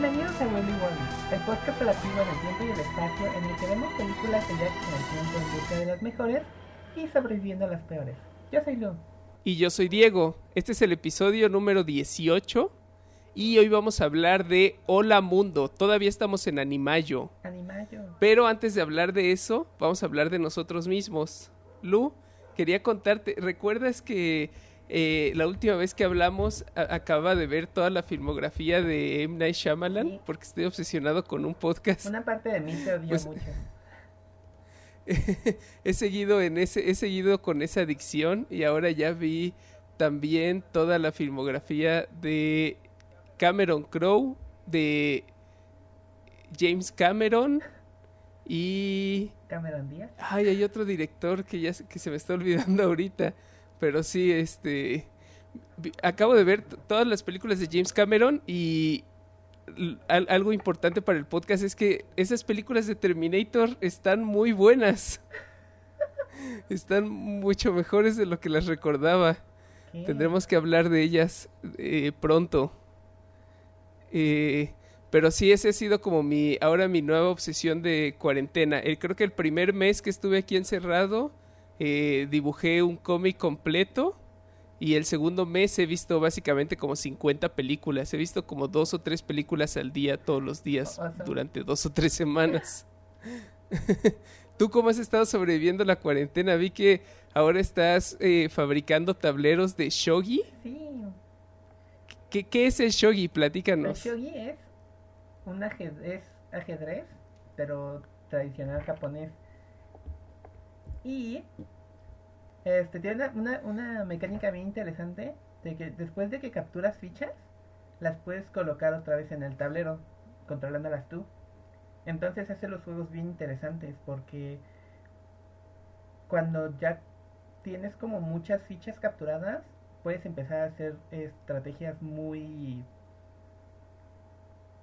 Bienvenidos a Willy World, el podcast relativo el tiempo y el espacio en el que vemos películas de viajes en el tiempo en busca de las mejores y sobreviviendo a las peores. Yo soy Lu. Y yo soy Diego. Este es el episodio número 18 y hoy vamos a hablar de Hola Mundo. Todavía estamos en Animayo. Animayo. Pero antes de hablar de eso, vamos a hablar de nosotros mismos. Lu, quería contarte, ¿recuerdas que eh, la última vez que hablamos acaba de ver toda la filmografía de M. Night Shyamalan? Sí. Porque estoy obsesionado con un podcast. Una parte de mí te odia Pues- mucho. he seguido en ese, he seguido con esa adicción y ahora ya vi también toda la filmografía de Cameron Crowe, de James Cameron y Cameron Díaz. ay, hay otro director que ya que se me está olvidando ahorita, pero sí este acabo de ver todas las películas de James Cameron y al- algo importante para el podcast es que esas películas de Terminator están muy buenas. Están mucho mejores de lo que las recordaba. ¿Qué? Tendremos que hablar de ellas eh, pronto. Eh, pero sí, ese ha sido como mi, ahora mi nueva obsesión de cuarentena. El, creo que el primer mes que estuve aquí encerrado, eh, dibujé un cómic completo. Y el segundo mes he visto básicamente como 50 películas. He visto como dos o tres películas al día, todos los días, Awesome. durante dos o tres semanas. ¿Tú cómo has estado sobreviviendo la cuarentena? Vi que ahora estás eh, fabricando tableros de shogi. Sí. ¿Qué, qué es el shogi? El Platícanos. shogi es un ajedrez, ajedrez, pero tradicional japonés. Y este tiene una, una, mecánica bien interesante de que después de que capturas fichas, las puedes colocar otra vez en el tablero, controlándolas tú. Entonces hace los juegos bien interesantes porque cuando ya tienes como muchas fichas capturadas, puedes empezar a hacer estrategias muy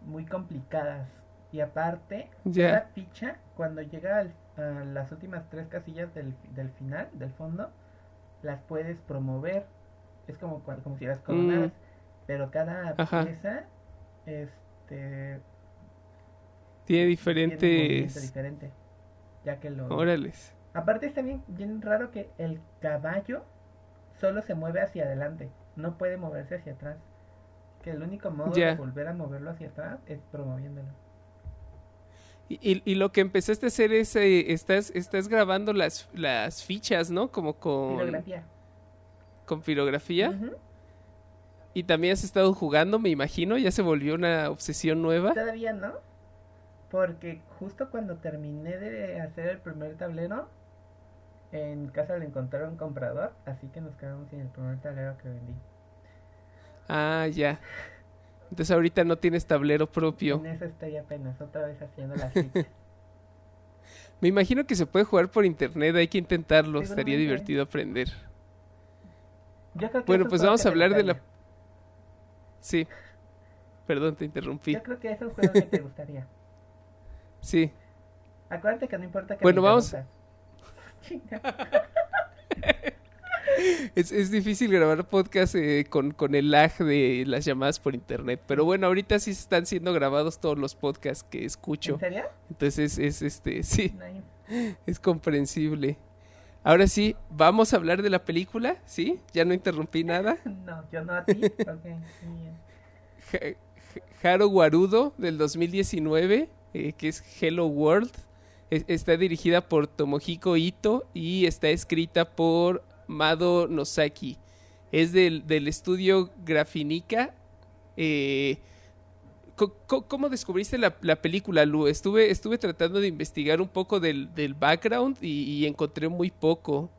muy complicadas y aparte cada ficha cuando llega al- a las últimas tres casillas del, del final del fondo las puedes promover es como como si las coronaras pero cada Mm. Ajá. pieza este Tiene tiene un diferentes... diferente ya que lo Órales. Aparte está bien, bien raro que el caballo solo se mueve hacia adelante, no puede moverse hacia atrás. Que el único modo de volver a moverlo hacia atrás es promoviéndolo. Y, lo que empezaste a hacer es... eh, estás, estás grabando las, las fichas, ¿no? Como con... Filografía. Con pirografía. Ujú. Y también has estado jugando, me imagino. Ya se volvió una obsesión nueva. Todavía no, porque justo cuando terminé de hacer el primer tablero, en casa le encontraron un comprador, así que nos quedamos sin el primer tablero que vendí. Ah, ya. Entonces ahorita no tienes tablero propio. En eso estoy apenas, otra vez haciendo las fichas. Me imagino que se puede jugar por internet, hay que intentarlo, estaría divertido aprender. Yo creo que Bueno, pues vamos a hablar de la... Sí. Perdón, te interrumpí. Yo creo que es un juego que te gustaría. Sí. Acuérdate que no importa que Bueno, me vamos-. Es, es difícil grabar podcast eh, con, con el lag de las llamadas por internet. Pero bueno, ahorita sí están siendo grabados todos los podcasts que escucho. ¿En serio? Entonces es este, sí, es comprensible. Ahora sí, vamos a hablar de la película, ¿sí? Ya no interrumpí nada. No, yo no a ti. Ok, muy bien. Ja- Haro Guarudo del 2019, eh, que es Hello World. Es- está dirigida por Tomohiko Ito y está escrita por Mado Nosaki. Es del, del estudio Grafinica. Eh, ¿Cómo descubriste la, la película, Lu? Estuve, estuve tratando de investigar un poco del, del background y, y encontré muy poco.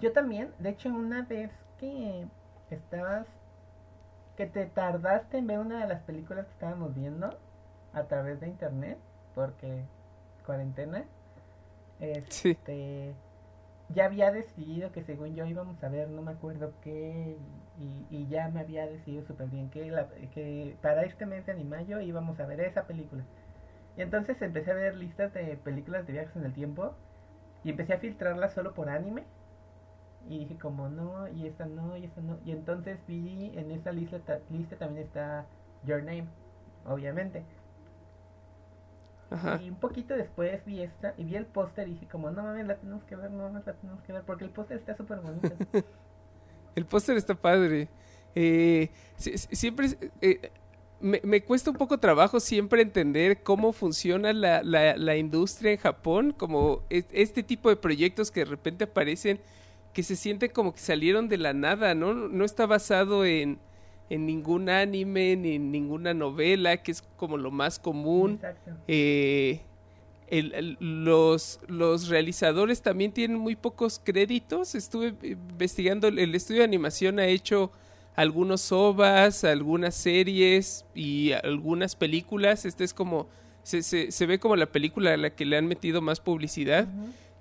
Yo también, de hecho, una vez que estabas, que te tardaste en ver una de las películas que estábamos viendo a través de internet, porque cuarentena, Sí. Ya había decidido que según yo íbamos a ver, no me acuerdo qué, y, ya me había decidido súper bien que, la- que para este mes de Animayo íbamos a ver esa película. Y entonces empecé a ver listas de películas de viajes en el tiempo y empecé a filtrarlas solo por anime. Y dije como no, y esta no, y esta no. Y entonces vi en esa lista, ta- lista también está Your Name, obviamente. Y un poquito después vi esta y vi el póster y dije como, no mames, la tenemos que ver, no mames, la tenemos que ver, porque el póster está súper bonito. el póster está padre. Eh, siempre... Eh, me, me, cuesta un poco trabajo siempre entender cómo funciona la, la, la industria en Japón, como este tipo de proyectos que de repente aparecen, que se sienten como que salieron de la nada, ¿no? No está basado en, en ningún anime ni en ninguna novela, que es como lo más común. Eh, los, los realizadores también tienen muy pocos créditos. Estuve investigando, el estudio de animación ha hecho algunos ovas, algunas series y algunas películas. Este es como, se, se, se, ve como la película a la que le han metido más publicidad.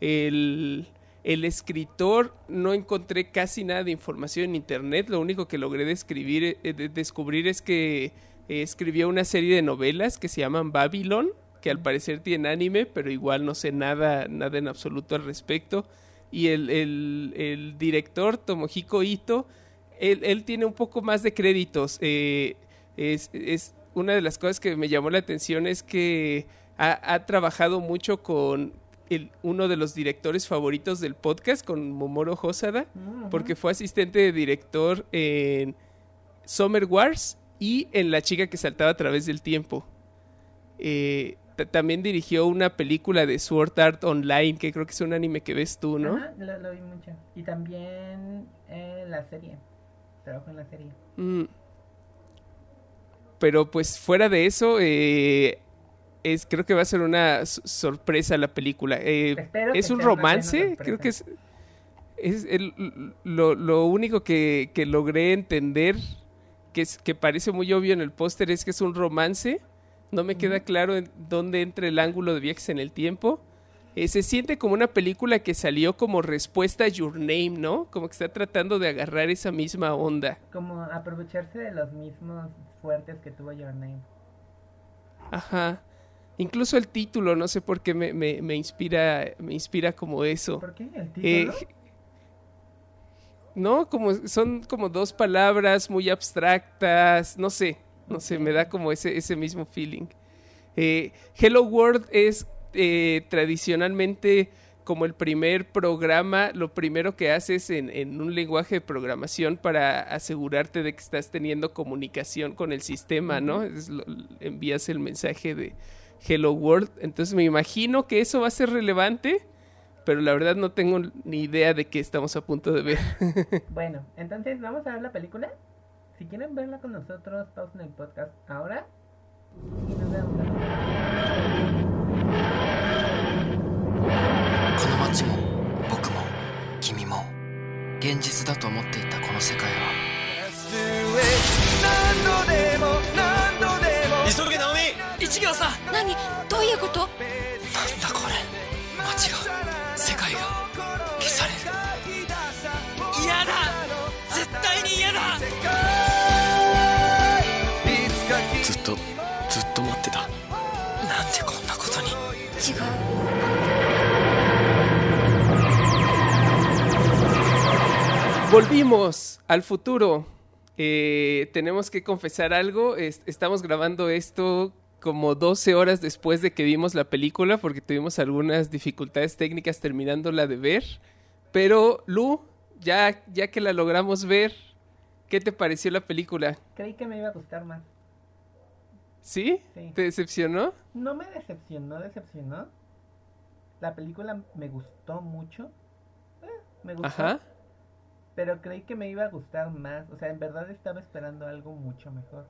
El el escritor no encontré casi nada de información en internet. Lo único que logré describir, eh, descubrir es que eh, escribió una serie de novelas que se llaman Babylon, que al parecer tiene anime, pero igual no sé nada, nada en absoluto al respecto. Y el, el, director, Tomohiko Ito, él, tiene un poco más de créditos. Eh, es, es, una de las cosas que me llamó la atención es que ha, ha trabajado mucho con, uno de los directores favoritos del podcast con Momoro Hosada, porque fue asistente de director en Summer Wars y en La chica que saltaba a través del tiempo. Eh, también dirigió una película de Sword Art Online, que creo que es un anime que ves tú, ¿no? lo, vi mucho. Y también la serie. Trabajo en la serie. Mm. Pero pues fuera de eso, eh, es, creo que va a ser una sorpresa la película. Eh, es un romance, creo que es, es el, lo, lo, único que, que, logré entender, que, es, que parece muy obvio en el póster, es que es un romance. No me queda claro en dónde entra el ángulo de viajes en el tiempo. Eh, se siente como una película que salió como respuesta a Your Name, ¿no? Como que está tratando de agarrar esa misma onda. Como aprovecharse de los mismos fuertes que tuvo Your Name. Ajá. Incluso el título, no sé por qué me, me, inspira, me inspira como eso. ¿Por qué el título? Eh, no, como son como dos palabras muy abstractas, no sé, no sé, me da como ese, ese mismo feeling. Eh, Hello World es eh, tradicionalmente como el primer programa, lo primero que haces en, en, un lenguaje de programación para asegurarte de que estás teniendo comunicación con el sistema, ¿no? envías el mensaje de Hello World. Entonces me imagino que eso va a ser relevante, pero la verdad no tengo ni idea de qué estamos a punto de ver. bueno, entonces vamos a ver la película. Si quieren verla con nosotros, pausen el podcast ahora y nos vemos. 1秒差何どういうことなんだこれ街が世界が消される嫌だ絶対に嫌だずっとずっと待ってたなんでこんなことに違う Volvimos al futuro. Eh, tenemos que confesar algo. Es, estamos grabando esto como 12 horas después de que vimos la película porque tuvimos algunas dificultades técnicas terminándola de ver. Pero Lu, ya, ya que la logramos ver, ¿qué te pareció la película? Creí que me iba a gustar más. ¿Sí? ¿Te decepcionó? No me decepcionó, decepcionó. La película me gustó mucho. Eh, me gustó. Ajá pero creí que me iba a gustar más. O sea, en verdad estaba esperando algo mucho mejor.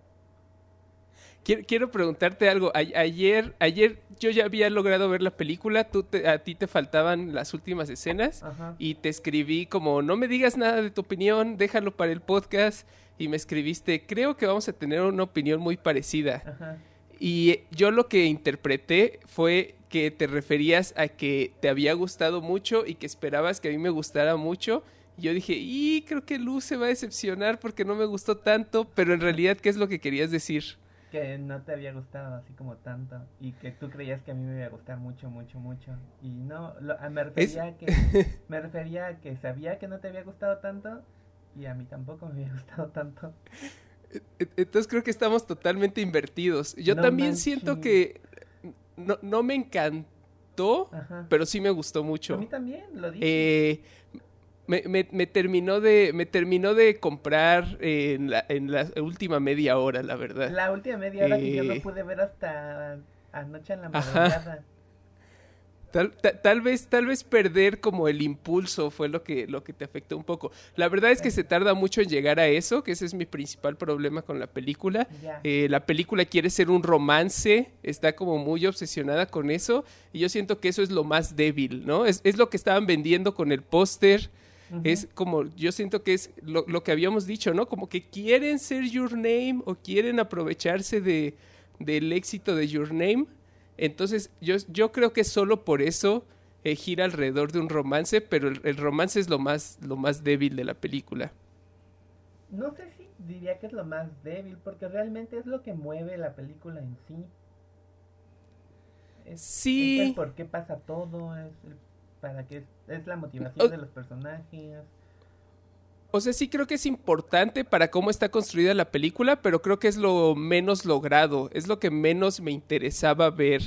Quiero, preguntarte algo. ayer, ayer yo ya había logrado ver la película. Tú a ti te faltaban las últimas escenas y te escribí como no me digas nada de tu opinión, déjalo para el podcast. Y me escribiste, creo que vamos a tener una opinión muy parecida. Y yo lo que interpreté fue que te referías a que te había gustado mucho y que esperabas que a mí me gustara mucho yo dije, y creo que Luz se va a decepcionar porque no me gustó tanto, pero en realidad, ¿qué es lo que querías decir? Que no te había gustado así como tanto y que tú creías que a mí me iba a gustar mucho, mucho, mucho. Y no, me refería a que me refería a que sabía que no te había gustado tanto y a mí tampoco me había gustado tanto. E- Entonces creo que estamos totalmente invertidos. Yo No también siento que no, no me encantó, Ajá. pero sí me gustó A mucho. mí también, lo dije. Eh, me, me- me terminó de me terminó de comprar en, la, en la última media hora, la verdad. La última media hora que yo no eh, pude ver hasta anoche en la madrugada. Tal, ta- tal vez, tal vez perder como el impulso fue lo que, lo que te afectó un poco. La verdad es que se tarda mucho en llegar a eso, que ese es mi principal problema con la película. Eh, la película quiere ser un romance, está como muy obsesionada con eso, y yo siento que eso es lo más débil, ¿no? Es, es lo que estaban vendiendo con el póster. Es como, yo siento que es lo, lo que habíamos dicho, ¿no? Como que quieren ser Your Name o quieren aprovecharse de, del éxito de Your Name. Entonces, yo, yo creo que solo por eso eh, gira alrededor de un romance, pero el, el romance es lo más, lo más débil de la película. No sé si diría que es lo más débil, porque realmente es lo que mueve la película en sí. Es, Sí. es el por qué pasa todo, es el- para qué es, la motivación O- de los personajes. O sea, sí creo que es importante para cómo está construida la película, pero creo que es lo menos logrado, es lo que menos me interesaba ver.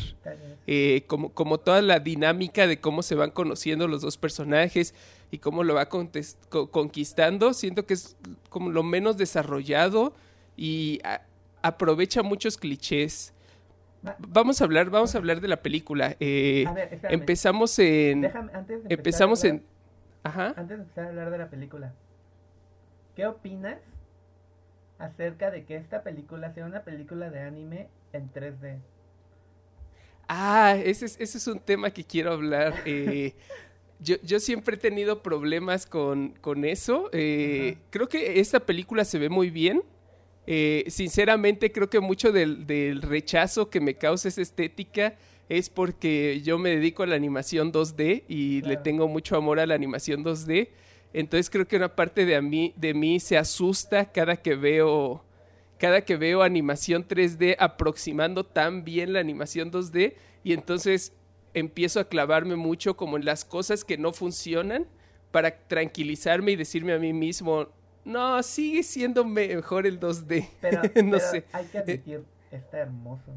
eh, como, como toda la dinámica de cómo se van conociendo los dos personajes y cómo lo va conquistando, siento que es como lo menos desarrollado y aprovecha muchos clichés. Va- Vamos a hablar, vamos a hablar de la película. Eh, A ver, espérame. empezamos en, Déjame, antes de empezamos en, ajá. Antes de empezar a hablar de la película, ¿qué opinas acerca de que esta película sea una película de anime en 3D? Ah, ese es, ese es un tema que quiero hablar. eh, yo, yo siempre he tenido problemas con, con eso. eh, creo que esta película se ve muy bien. Eh, sinceramente, creo que mucho del, del rechazo que me causa esa estética es porque yo me dedico a la animación 2D y le tengo mucho amor a la animación 2D. Entonces creo que una parte de, a mí, de mí se asusta cada que veo cada que veo animación 3D aproximando tan bien la animación 2D y entonces empiezo a clavarme mucho como en las cosas que no funcionan para tranquilizarme y decirme a mí mismo, no, sigue siendo mejor el 2D. Pero, no pero sé. hay que admitir, está hermoso.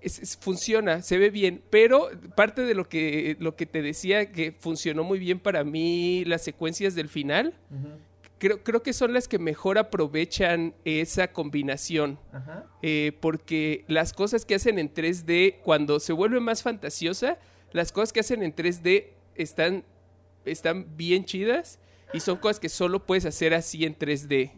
Es- es- funciona, se ve bien, pero parte de lo que, lo que te decía que funcionó muy bien para mí las secuencias del final, creo, creo que son las que mejor aprovechan esa combinación. Eh, porque las cosas que hacen en 3D, cuando se vuelve más fantasiosa, las cosas que hacen en 3D están, están bien chidas y son cosas que solo puedes hacer así en 3D.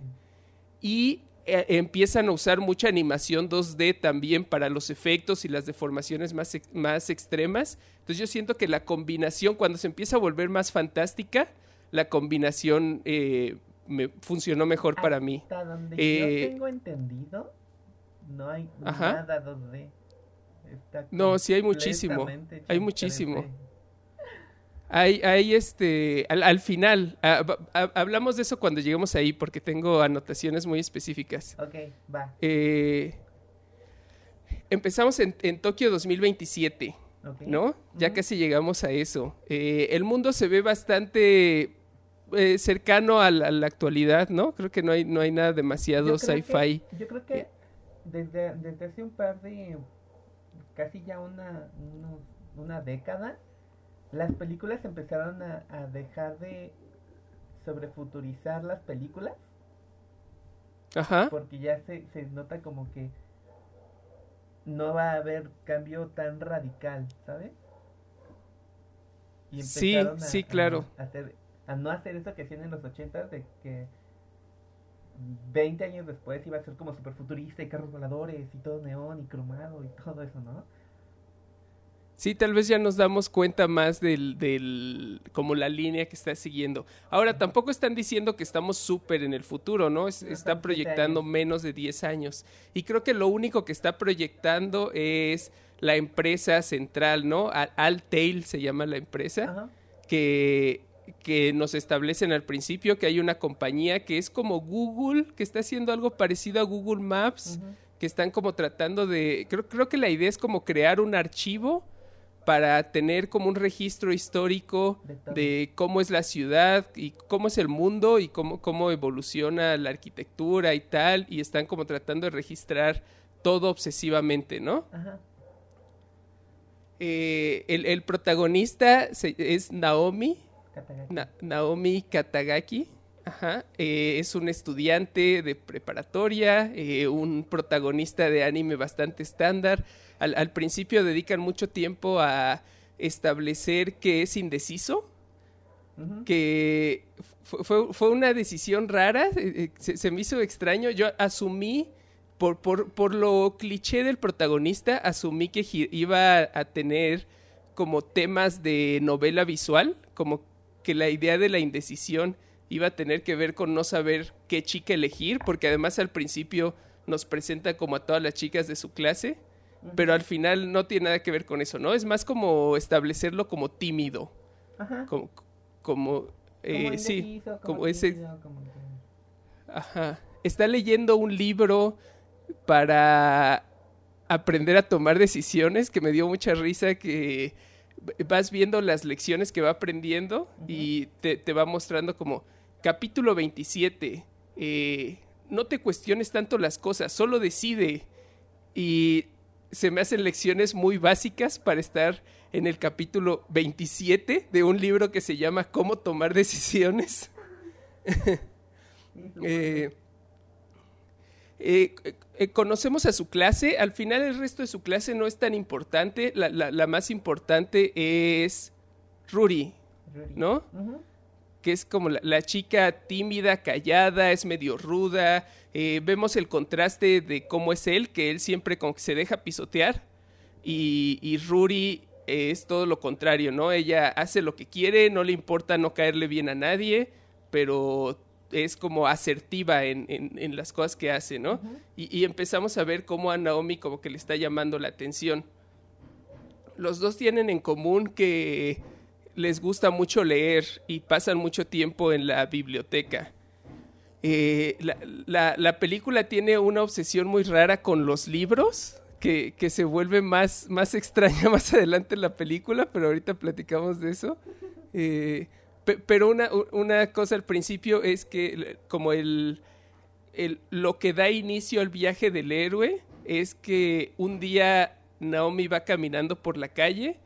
Y eh, empiezan a usar mucha animación 2D también para los efectos y las deformaciones más, ex- más extremas. Entonces yo siento que la combinación, cuando se empieza a volver más fantástica, la combinación eh, me funcionó mejor para mí. Hasta donde Eh, yo tengo entendido, no hay Ajá. nada 2D. Está No, sí hay muchísimo, hay muchísimo. 3D. Hay, hay este, al, al final, ha- hablamos de eso cuando lleguemos ahí porque tengo anotaciones muy específicas. Ok, va. Eh, empezamos en, en Tokio 2027, ok. ¿no? Ya casi llegamos a eso. Eh, el mundo se ve bastante eh, cercano a la, a la actualidad, ¿no? Creo que no hay, no hay nada demasiado sci-fi. Yo creo que Eh. desde, desde hace un par de, casi ya una, una década, las películas empezaron a, a dejar de sobrefuturizar las películas, Ajá. porque ya se, se nota como que no va a haber cambio tan radical, ¿sabes? Y Sí, empezaron a- sí, a- claro. A, hacer, a no hacer eso que hacían en los 80 de que 20 años después iba a ser como super futurista y carros voladores y todo neón y cromado y todo eso, ¿no? Sí, tal vez ya nos damos cuenta más del, del, como la línea que está siguiendo. Ahora, tampoco están diciendo que estamos súper en el futuro, ¿no? Es- está proyectando menos de 10 años. Y creo que lo único que está proyectando es la empresa central, ¿no? Al- Altail se llama la empresa, Ajá. que, que nos establecen al principio que hay una compañía que es como Google, que está haciendo algo parecido a Google Maps que están como tratando de, creo, creo que la idea es como crear un archivo para tener como un registro histórico De cómo es la ciudad y cómo es el mundo y cómo, cómo evoluciona la arquitectura y tal, y están como tratando de registrar todo obsesivamente, ¿no? Ajá. Eh, el, el protagonista se- es Naomi, Katagaki. Na- Naomi Katagaki. Ajá. eh, es un estudiante de preparatoria, eh, un protagonista de anime bastante estándar. Al, al principio dedican mucho tiempo a establecer que es indeciso, que fu- fue, fue una decisión rara, eh, se, se me hizo extraño. Yo asumí, por, por, por lo cliché del protagonista, asumí que iba a tener como temas de novela visual, como que la idea de la indecisión iba a tener que ver con no saber qué chica elegir, porque además al principio nos presenta como a todas las chicas de su clase, pero al final no tiene nada que ver con eso, ¿no? Es más como establecerlo como tímido. Ajá. como, como, eh, Como sí, como ese, como ajá, está leyendo un libro para aprender a tomar decisiones que me dio mucha risa que vas viendo las lecciones que va aprendiendo y te, te va mostrando como capítulo 27, eh, no te cuestiones tanto las cosas, solo decide y se me hacen lecciones muy básicas para estar en el capítulo 27 de un libro que se llama Cómo tomar decisiones. Eh, eh, eh, conocemos a su clase, al final el resto de su clase no es tan importante, la, la- la más importante es Ruri. ¿no? Que es como la, la chica tímida, callada, es medio ruda. eh, vemos el contraste de cómo es él, que él siempre como que se deja pisotear. Y, y Ruri eh, es todo lo contrario, ¿no? Ella hace lo que quiere, no le importa no caerle bien a nadie, pero es como asertiva en, en- en las cosas que hace, ¿no? Y, y empezamos a ver cómo a Naomi como que le está llamando la atención. Los dos tienen en común que les gusta mucho leer y pasan mucho tiempo en la biblioteca. Eh, la, la- la película tiene una obsesión muy rara con los libros, que, que se vuelve más, más extraña más adelante en la película, pero ahorita platicamos de eso. Eh, pe- pero una, una cosa al principio es que como el, el- lo que da inicio al viaje del héroe es que un día Naomi va caminando por la calle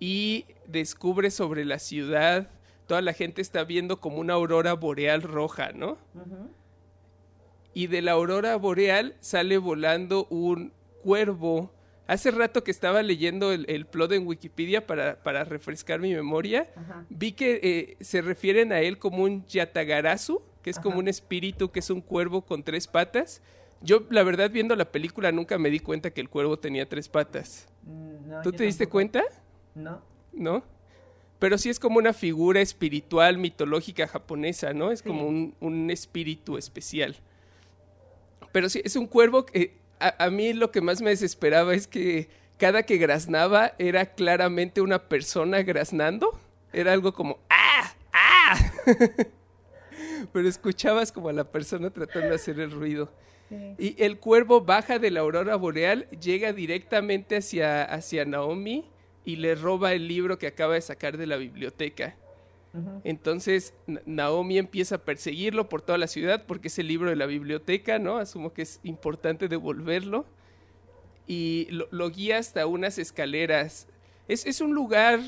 y descubre sobre la ciudad, toda la gente está viendo como una aurora boreal roja, ¿no? Ujú. y de la aurora boreal sale volando un cuervo. Hace rato que estaba leyendo el, el plot en Wikipedia para, para refrescar mi memoria, Ajá. vi que eh, se refieren a él como un yatagarasu, que es como un espíritu, que es un cuervo con tres patas. Yo, la verdad, viendo la película nunca me di cuenta que el cuervo tenía tres patas. Mm, no, ¿Tú te diste cuenta? No. ¿No? Pero sí es como una figura espiritual, mitológica japonesa, ¿no? Es Sí. como un, un espíritu especial. Pero sí, es un cuervo que a, a mí lo que más me desesperaba es que cada que graznaba era claramente una persona graznando. Era algo como ¡ah! ¡ah! Pero escuchabas como a la persona tratando de hacer el ruido. Sí. Y el cuervo baja de la aurora boreal, llega directamente hacia, hacia Naomi y le roba el libro que acaba de sacar de la biblioteca. Entonces Na- Naomi empieza a perseguirlo por toda la ciudad porque es el libro de la biblioteca, ¿no? Asumo que es importante devolverlo. Y lo, lo guía hasta unas escaleras. Es, es un lugar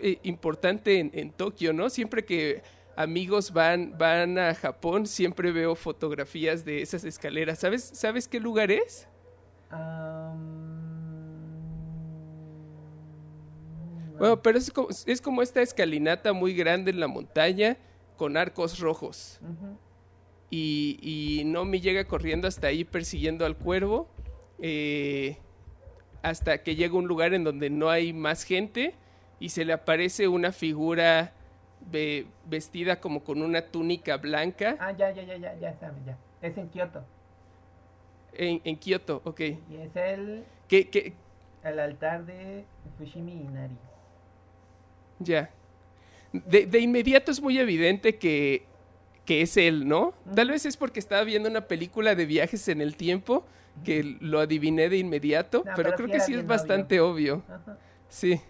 eh, importante en, en Tokio, ¿no? Siempre que amigos van, van a Japón, siempre veo fotografías de esas escaleras. ¿Sabes, ¿sabes qué lugar es? Bueno, pero es como, es como esta escalinata muy grande en la montaña con arcos rojos. y, y Nomi llega corriendo hasta ahí persiguiendo al cuervo eh, hasta que llega a un lugar en donde no hay más gente y se le aparece una figura ve- vestida como con una túnica blanca Ah, ya, ya, ya, ya, ya sabes, ya. Es en Kioto. en, en Kioto, ok. Y es el, Que, que, el altar de Fushimi Inari. Ya. De, de inmediato es muy evidente que, que es él, ¿no? Tal vez es porque estaba viendo una película de viajes en el tiempo que lo adiviné de inmediato, No, pero pero creo que sí es bastante obvio. Ajá. Sí.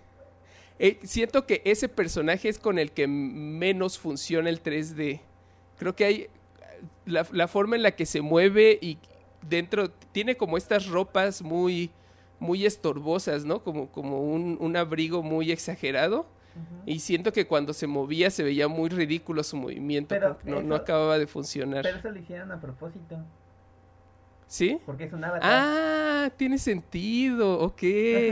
Eh, siento que ese personaje es con el que menos funciona el 3D. Creo que hay la, la forma en la que se mueve y dentro tiene como estas ropas muy muy estorbosas, ¿no? Como, como un, un abrigo muy exagerado. Y siento que cuando se movía se veía muy ridículo su movimiento, Pero no, eso- no acababa de funcionar. Pero eso lo hicieron a propósito. ¿Sí? Porque es un avatar. Ah, tiene sentido, ok.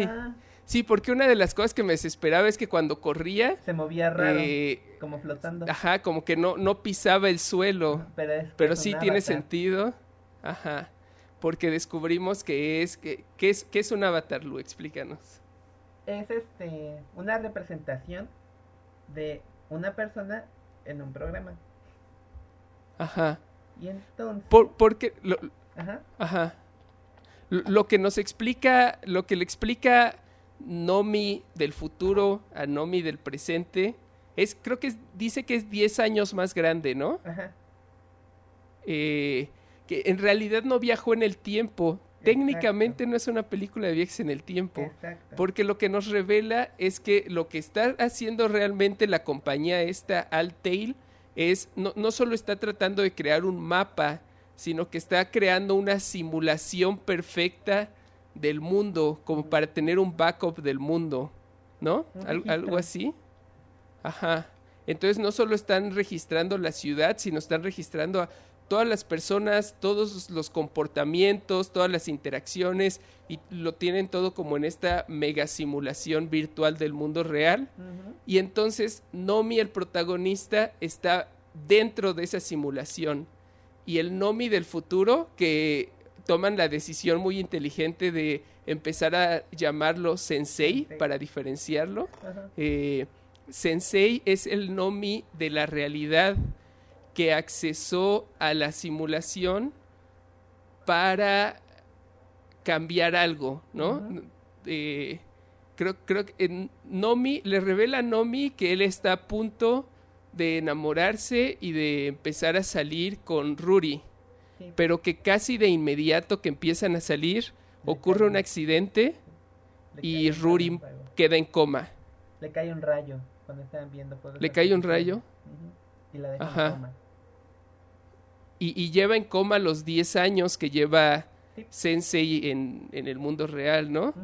Ajá. Sí, porque una de las cosas que me desesperaba es que cuando corría, Se movía raro, eh, como flotando. ajá, como que no, no pisaba el suelo. Pero, es que Pero es sí tiene avatar. sentido. Ajá. Porque descubrimos que es, que, que es, que es un avatar, Lu, explícanos. Es este una representación de una persona en un programa. Ajá. Y entonces, Por, porque, lo- ajá, Ajá. Lo lo que nos explica, lo que le explica Nomi del futuro a Nomi del presente, es, creo que es- dice que es 10 años más grande, ¿no? ajá, Eh, que en realidad no viajó en el tiempo. Técnicamente no es una película de viajes en el tiempo. exacto. Porque lo que nos revela es que lo que está haciendo realmente la compañía esta Altail es no, no solo está tratando de crear un mapa, sino que está creando una simulación perfecta del mundo, como para tener un backup del mundo, ¿no? Al- algo así. Ajá. Entonces no solo están registrando la ciudad, sino están registrando a todas las personas, todos los comportamientos, todas las interacciones y lo tienen todo como en esta mega simulación virtual del mundo real. Y entonces Nomi, el protagonista, está dentro de esa simulación. Y el Nomi del futuro, que toman la decisión muy inteligente de empezar a llamarlo Sensei Sensei. para diferenciarlo. Eh, Sensei es el Nomi de la realidad que accesó a la simulación para cambiar algo, ¿no? Eh, creo, creo que en Nomi le revela a Nomi que él está a punto de enamorarse y de empezar a salir con Ruri, Sí, pero que casi de inmediato que empiezan a salir Le ocurre un accidente y un Ruri queda en coma. Le cae un rayo cuando viendo ¿Le cae un rayo? Y la deja Ajá. en coma. Y, y lleva en coma los 10 años que lleva Sí. Sensei en, en el mundo real, ¿no?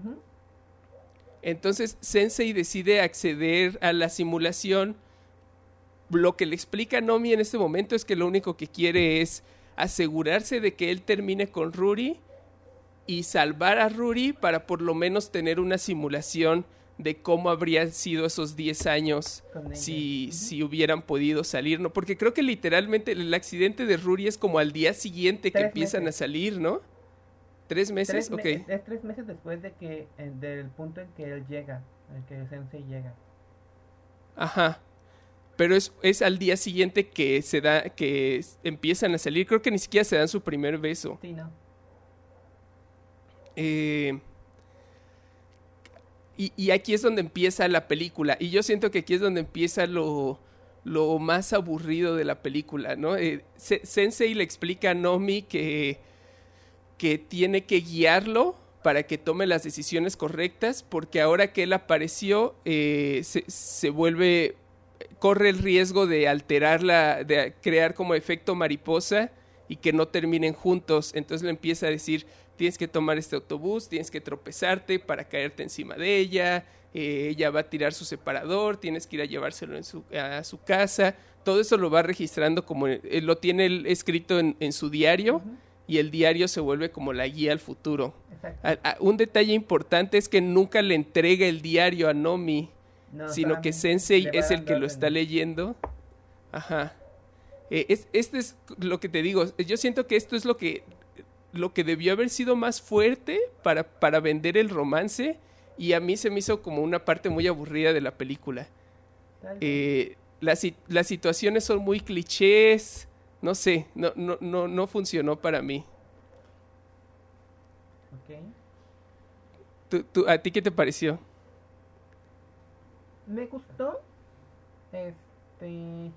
Entonces Sensei decide acceder a la simulación. Lo que le explica Nomi en este momento es que lo único que quiere es asegurarse de que él termine con Ruri y salvar a Ruri para por lo menos tener una simulación de cómo habrían sido esos 10 años si, si hubieran podido salir, ¿no? Porque creo que literalmente el accidente de Ruri es como al día siguiente que empiezan meses. a salir, ¿no? ¿Tres meses? Tres me- ok. Es tres meses después de que, eh, del punto en que él llega, en que el sensei llega. Ajá. Pero es, es al día siguiente que se da, que empiezan a salir. Creo que ni siquiera se dan su primer beso. Sí, no. Eh, y, y aquí es donde empieza la película. Y yo siento que aquí es donde empieza lo, lo más aburrido de la película, ¿no? Eh, Se- Sensei le explica a Nomi que, que tiene que guiarlo para que tome las decisiones correctas, porque ahora que él apareció, eh, se, se vuelve, corre el riesgo de alterarla, de crear como efecto mariposa y que no terminen juntos. Entonces le empieza a decir, tienes que tomar este autobús, tienes que tropezarte para caerte encima de ella, eh, ella va a tirar su separador, tienes que ir a llevárselo en su, a su casa. Todo eso lo va registrando como, eh, lo tiene él escrito en, en su diario y el diario se vuelve como la guía al futuro. Exacto. A- a- un detalle importante es que nunca le entrega el diario a Nomi, No, sino que Sensei es el que lo está leyendo. Ajá. Eh, es, este es lo que te digo. Yo siento que esto es lo que, lo que debió haber sido más fuerte para, para vender el romance. Y a mí se me hizo como una parte muy aburrida de la película. Eh, las, las situaciones son muy clichés. No sé, no, no, no, no funcionó para mí. Ok. ¿Tú- tú- a ti qué te pareció? Me gustó. Este.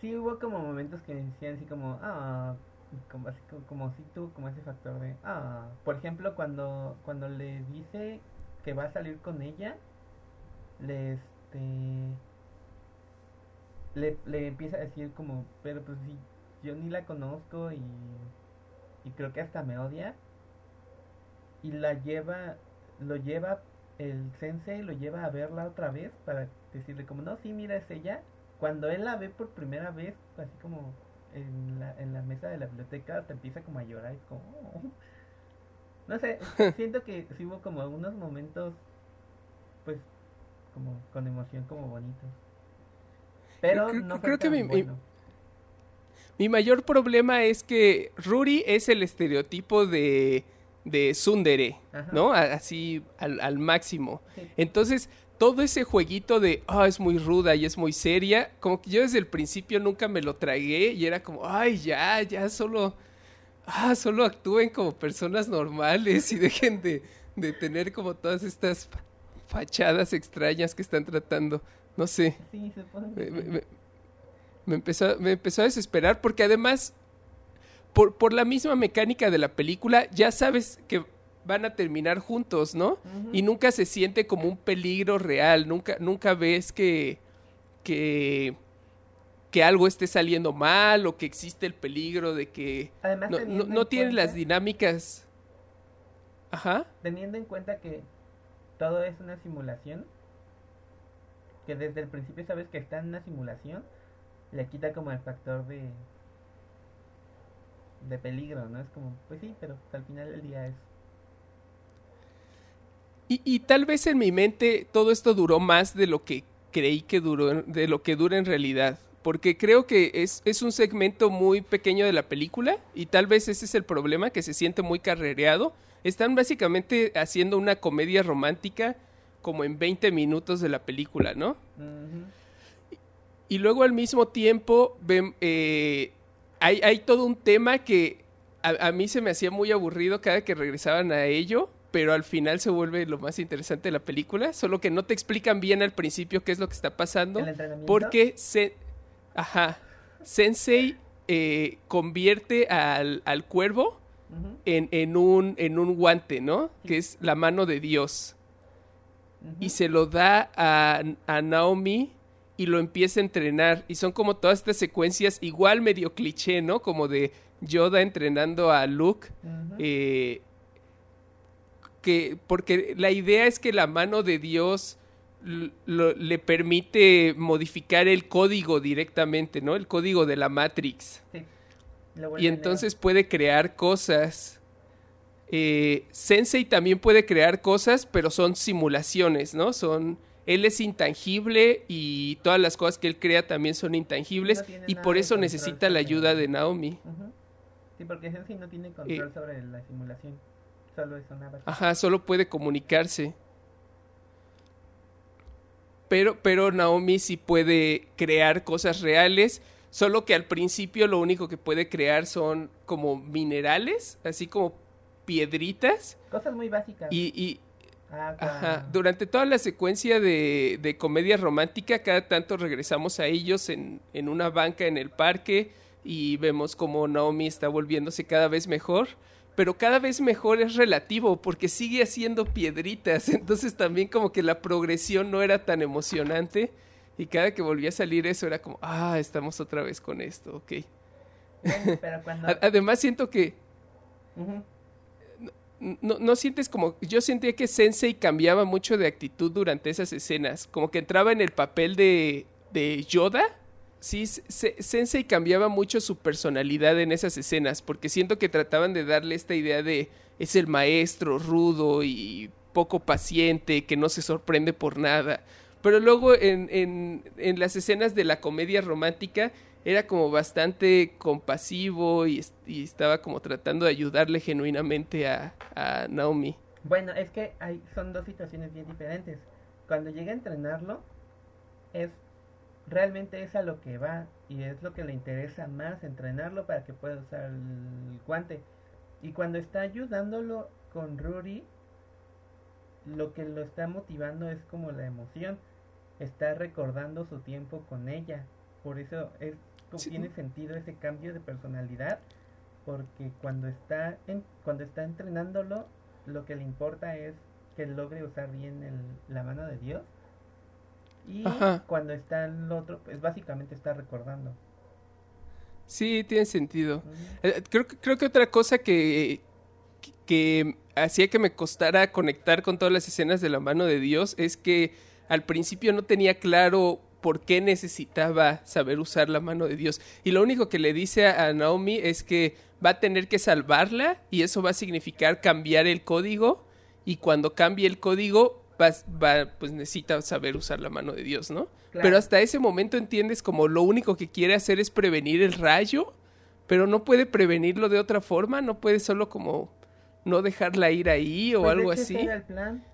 Sí hubo como momentos que decían así como, ah, como, así, como, si tú, como ese factor de, ah, por ejemplo, cuando, cuando le dice que va a salir con ella, le este le, le empieza a decir como, pero pues si yo ni la conozco y, y creo que hasta me odia. Y la lleva, lo lleva, el sensei lo lleva a verla otra vez para decirle como, no, sí, mira, es ella. Cuando él la ve por primera vez, así como en la, en la mesa de la biblioteca, hasta empieza como a llorar, y como... "Oh". No sé, siento que sí hubo como unos momentos, pues, como con emoción, como bonitos. Pero Creo- no creo que mi- mi-. Mi mayor problema es que Ruri es el estereotipo de, de Sundere, Ajá. ¿no? A- Así al, al máximo. Sí. Entonces, todo ese jueguito de, ah, es muy ruda y es muy seria, como que yo desde el principio nunca me lo tragué y era como, ay, ya, ya, solo, ah, solo actúen como personas normales y dejen de, de tener como todas estas fa- fachadas extrañas que están tratando. No sé Sí, me- sí. me- me empezó, me empezó a desesperar porque además, por, por la misma mecánica de la película, ya sabes que van a terminar juntos, ¿no? Y nunca se siente como un peligro real, nunca, nunca ves que, que, que algo esté saliendo mal o que existe el peligro de que Además, no, no, tienen las dinámicas. Ajá. Teniendo en cuenta que todo es una simulación, que desde el principio sabes que está en una simulación, le quita como el factor de de peligro, ¿no? Es como, pues sí, pero al final del día es Y, y tal vez en mi mente todo esto duró más de lo que creí que duró, de lo que dura en realidad. Porque creo que es, es un segmento muy pequeño de la película y tal vez ese es el problema, que se siente muy carrereado. Están básicamente haciendo una comedia romántica como en 20 minutos de la película, ¿no? Y luego al mismo tiempo eh, hay, hay todo un tema que a, a mí se me hacía muy aburrido cada que regresaban a ello, pero al final se vuelve lo más interesante de la película, solo que no te explican bien al principio qué es lo que está pasando, porque se, ajá, Sensei eh, convierte al, al cuervo en, en, un, en un guante, ¿no? Que es la mano de Dios y se lo da a, a Naomi y lo empieza a entrenar. Y son como todas estas secuencias igual medio cliché, ¿no? Como de Yoda entrenando a Luke. Eh, que, porque la idea es que la mano de Dios lo- le permite modificar el código directamente, ¿no? El código de la Matrix Sí, y entonces puede crear cosas. Eh, Sensei también puede crear cosas, pero son simulaciones, ¿no? Son él es intangible y todas las cosas que él crea también son intangibles No y por eso necesita la ayuda de Naomi. Sí, porque Sensei no tiene control Eh. sobre la simulación. Solo es una base. Ajá, solo puede comunicarse. Pero, pero Naomi sí puede crear cosas reales, solo que al principio lo único que puede crear son como minerales, así como piedritas. Cosas muy básicas. Y, y, Agua. Ajá, durante toda la secuencia de, de comedia romántica, cada tanto regresamos a ellos en, en una banca en el parque y vemos como Naomi está volviéndose cada vez mejor, pero cada vez mejor es relativo porque sigue haciendo piedritas, entonces también como que la progresión no era tan emocionante y cada que volvía a salir eso era como, ah, estamos otra vez con esto, ok. Pero cuando... Además siento que Ujú. no, no sientes como. Yo sentía que Sensei cambiaba mucho de actitud durante esas escenas. Como que entraba en el papel de, de Yoda. Sí, Se- Sensei cambiaba mucho su personalidad en esas escenas. Porque siento que trataban de darle esta idea de. Es el maestro rudo y poco paciente, que no se sorprende por nada. Pero luego en, en, en las escenas de la comedia romántica era como bastante compasivo y, y estaba como tratando de ayudarle genuinamente a, a Naomi. Bueno, es que hay, son dos situaciones bien diferentes. Cuando llega a entrenarlo, es realmente es a lo que va y es lo que le interesa más entrenarlo para que pueda usar el guante. Y cuando está ayudándolo con Ruri, lo que lo está motivando es como la emoción. Está recordando su tiempo con ella. Por eso es Sí. tiene sentido ese cambio de personalidad. Porque cuando está en, cuando está entrenándolo, lo que le importa es que logre usar bien el, la mano de Dios. Y Ajá. cuando está el otro, pues básicamente está recordando. Sí, tiene sentido. Eh, Creo, que- creo que otra cosa que, que- que hacía que me costara conectar con todas las escenas de la mano de Dios es que al principio no tenía claro por qué necesitaba saber usar la mano de Dios. Y lo único que le dice a Naomi es que va a tener que salvarla y eso va a significar cambiar el código y cuando cambie el código va, va- pues necesita saber usar la mano de Dios, ¿no? Claro. Pero hasta ese momento entiendes como lo único que quiere hacer es prevenir el rayo, pero no puede prevenirlo de otra forma, no puede solo como no dejarla ir ahí o Pues, de algo ese así. era el plan.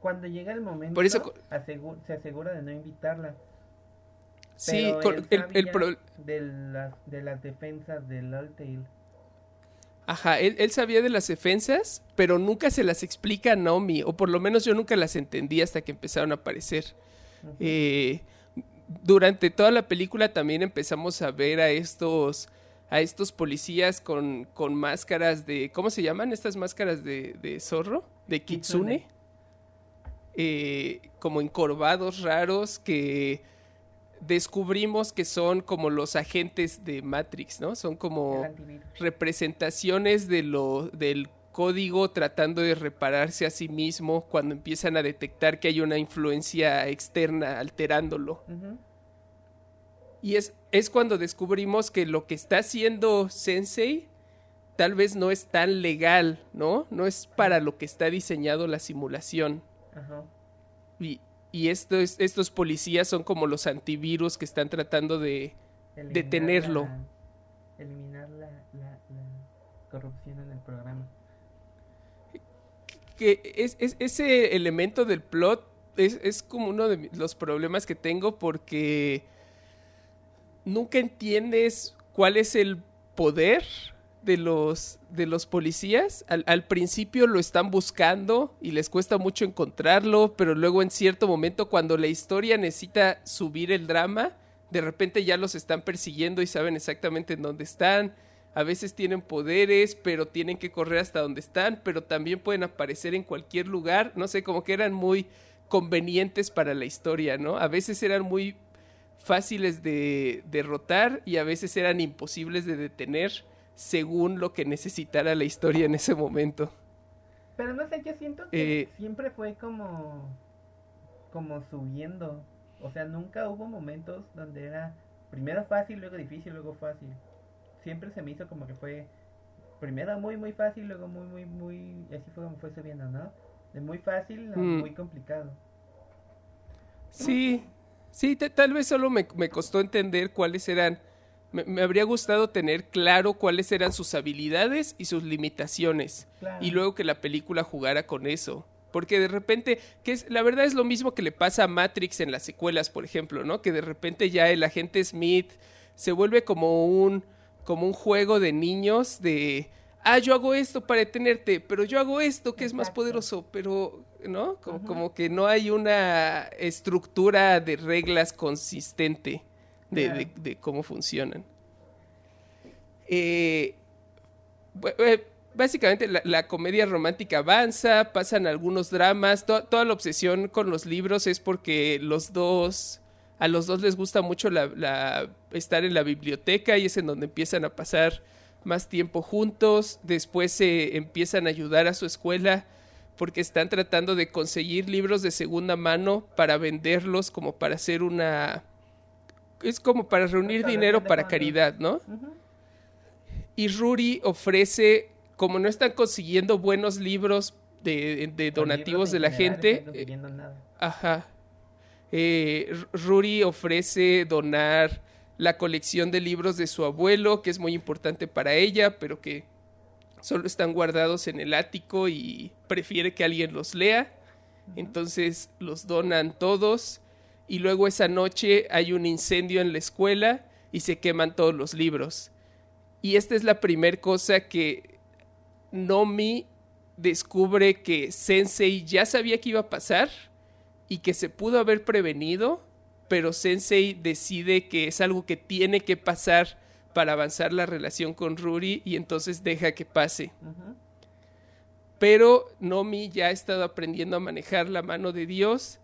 Cuando llega el momento, Por eso se asegura de no invitarla. Sí, con- el, el pro- de, las, de las defensas del Alltale. Ajá, él, él sabía de las defensas, pero nunca se las explica a Naomi, o por lo menos yo nunca las entendí hasta que empezaron a aparecer. Eh, durante toda la película también empezamos a ver a estos a estos policías con, con máscaras de ¿cómo se llaman estas máscaras de, de zorro? de kitsune, Kitsune. Eh, como encorvados raros que descubrimos que son como los agentes de Matrix, ¿no? Son como representaciones de lo, del código tratando de repararse a sí mismo cuando empiezan a detectar que hay una influencia externa alterándolo. Y es, es cuando descubrimos que lo que está haciendo Sensei tal vez no es tan legal, ¿no? No es para lo que está diseñado la simulación. Ajá. Y, y estos, estos policías son como los antivirus que están tratando de... Eliminar Detenerlo. la- eliminar la, la, la corrupción en el programa. que es, es- ese elemento del plot es, es como uno de los problemas que tengo porque nunca entiendes cuál es el poder de los, de los policías. Al, al principio lo están buscando y les cuesta mucho encontrarlo, pero luego en cierto momento cuando la historia necesita subir el drama, de repente ya los están persiguiendo y saben exactamente en dónde están. A veces tienen poderes, pero tienen que correr hasta donde están, pero también pueden aparecer en cualquier lugar. No sé, como que eran muy convenientes para la historia, ¿no? A veces eran muy fáciles de derrotar y a veces eran imposibles de detener según lo que necesitara la historia en ese momento. Pero no sé, yo siento que Eh, siempre fue como como subiendo. O sea, nunca hubo momentos donde era primero fácil, luego difícil, luego fácil. Siempre se me hizo como que fue primero muy muy fácil, luego muy muy muy y así fue como fue subiendo, ¿no? De muy fácil a Mm. muy complicado. Sí, sí, ta- tal vez solo me, me costó entender cuáles eran. Me, me habría gustado tener claro cuáles eran sus habilidades y sus limitaciones. Claro. Y luego que la película jugara con eso. Porque de repente, que es, la verdad es lo mismo que le pasa a Matrix en las secuelas, por ejemplo, ¿no? Que de repente ya el agente Smith se vuelve como un, como un juego de niños de, ah, yo hago esto para detenerte, pero yo hago esto que es más poderoso, pero, ¿no? Como, como que no hay una estructura de reglas consistente de, Claro. de- de cómo funcionan. Eh, eh, básicamente la, la comedia romántica avanza, pasan algunos dramas, to- toda la obsesión con los libros es porque los dos, a los dos les gusta mucho la, la- estar en la biblioteca y es en donde empiezan a pasar más tiempo juntos, después se empiezan a ayudar a su escuela porque están tratando de conseguir libros de segunda mano para venderlos como para hacer una... Es como para reunir dinero para caridad, ¿no? Y Ruri ofrece, como no están consiguiendo buenos libros de, de donativos libros de la gente, nada. ajá. Eh, Ruri ofrece donar la colección de libros de su abuelo, que es muy importante para ella, pero que solo están guardados en el ático y prefiere que alguien los lea. Entonces los donan todos y luego esa noche hay un incendio en la escuela y se queman todos los libros. Y esta es la primera cosa que Nomi descubre que Sensei ya sabía que iba a pasar y que se pudo haber prevenido, pero Sensei decide que es algo que tiene que pasar para avanzar la relación con Ruri y entonces deja que pase. Pero Nomi ya ha estado aprendiendo a manejar la mano de Dios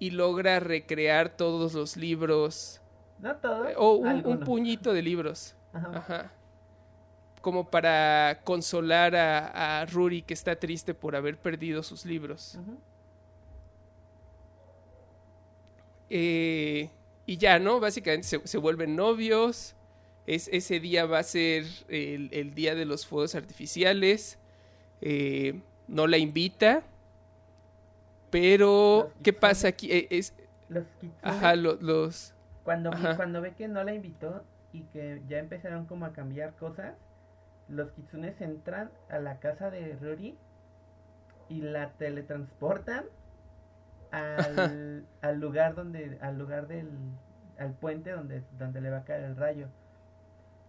y logra recrear todos los libros. No todos. O un, un puñito de libros. Ajá. Ajá. Como para consolar a, a Ruri que está triste por haber perdido sus libros. Eh, y ya, ¿no? Básicamente se, se vuelven novios. Es, ese día va a ser el, el día de los fuegos artificiales. Eh, no la invita. Pero, ¿qué pasa aquí? Eh, es, Los kitsune, ajá, lo- los... cuando, ajá. cuando ve que no la invitó y que ya empezaron como a cambiar cosas, los kitsunes entran a la casa de Rory y la teletransportan al, al lugar donde, al lugar del, al puente donde, donde le va a caer el rayo.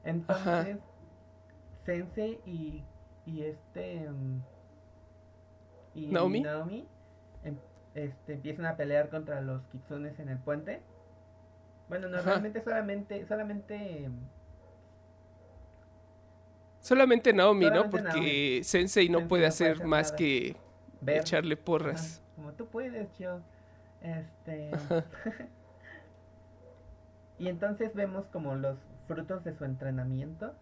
Entonces, Sensei y, y este mm, y Naomi. em- este, empiezan a pelear contra los kitsunes en el puente. Bueno, no, Ajá. realmente solamente, solamente em, Solamente Naomi, ¿no? Porque Naomi. Sensei no Sensei puede no hacer hacer más nada. que ver echarle porras. Ajá, como tú puedes, yo. Este. y entonces vemos como los frutos de su entrenamiento.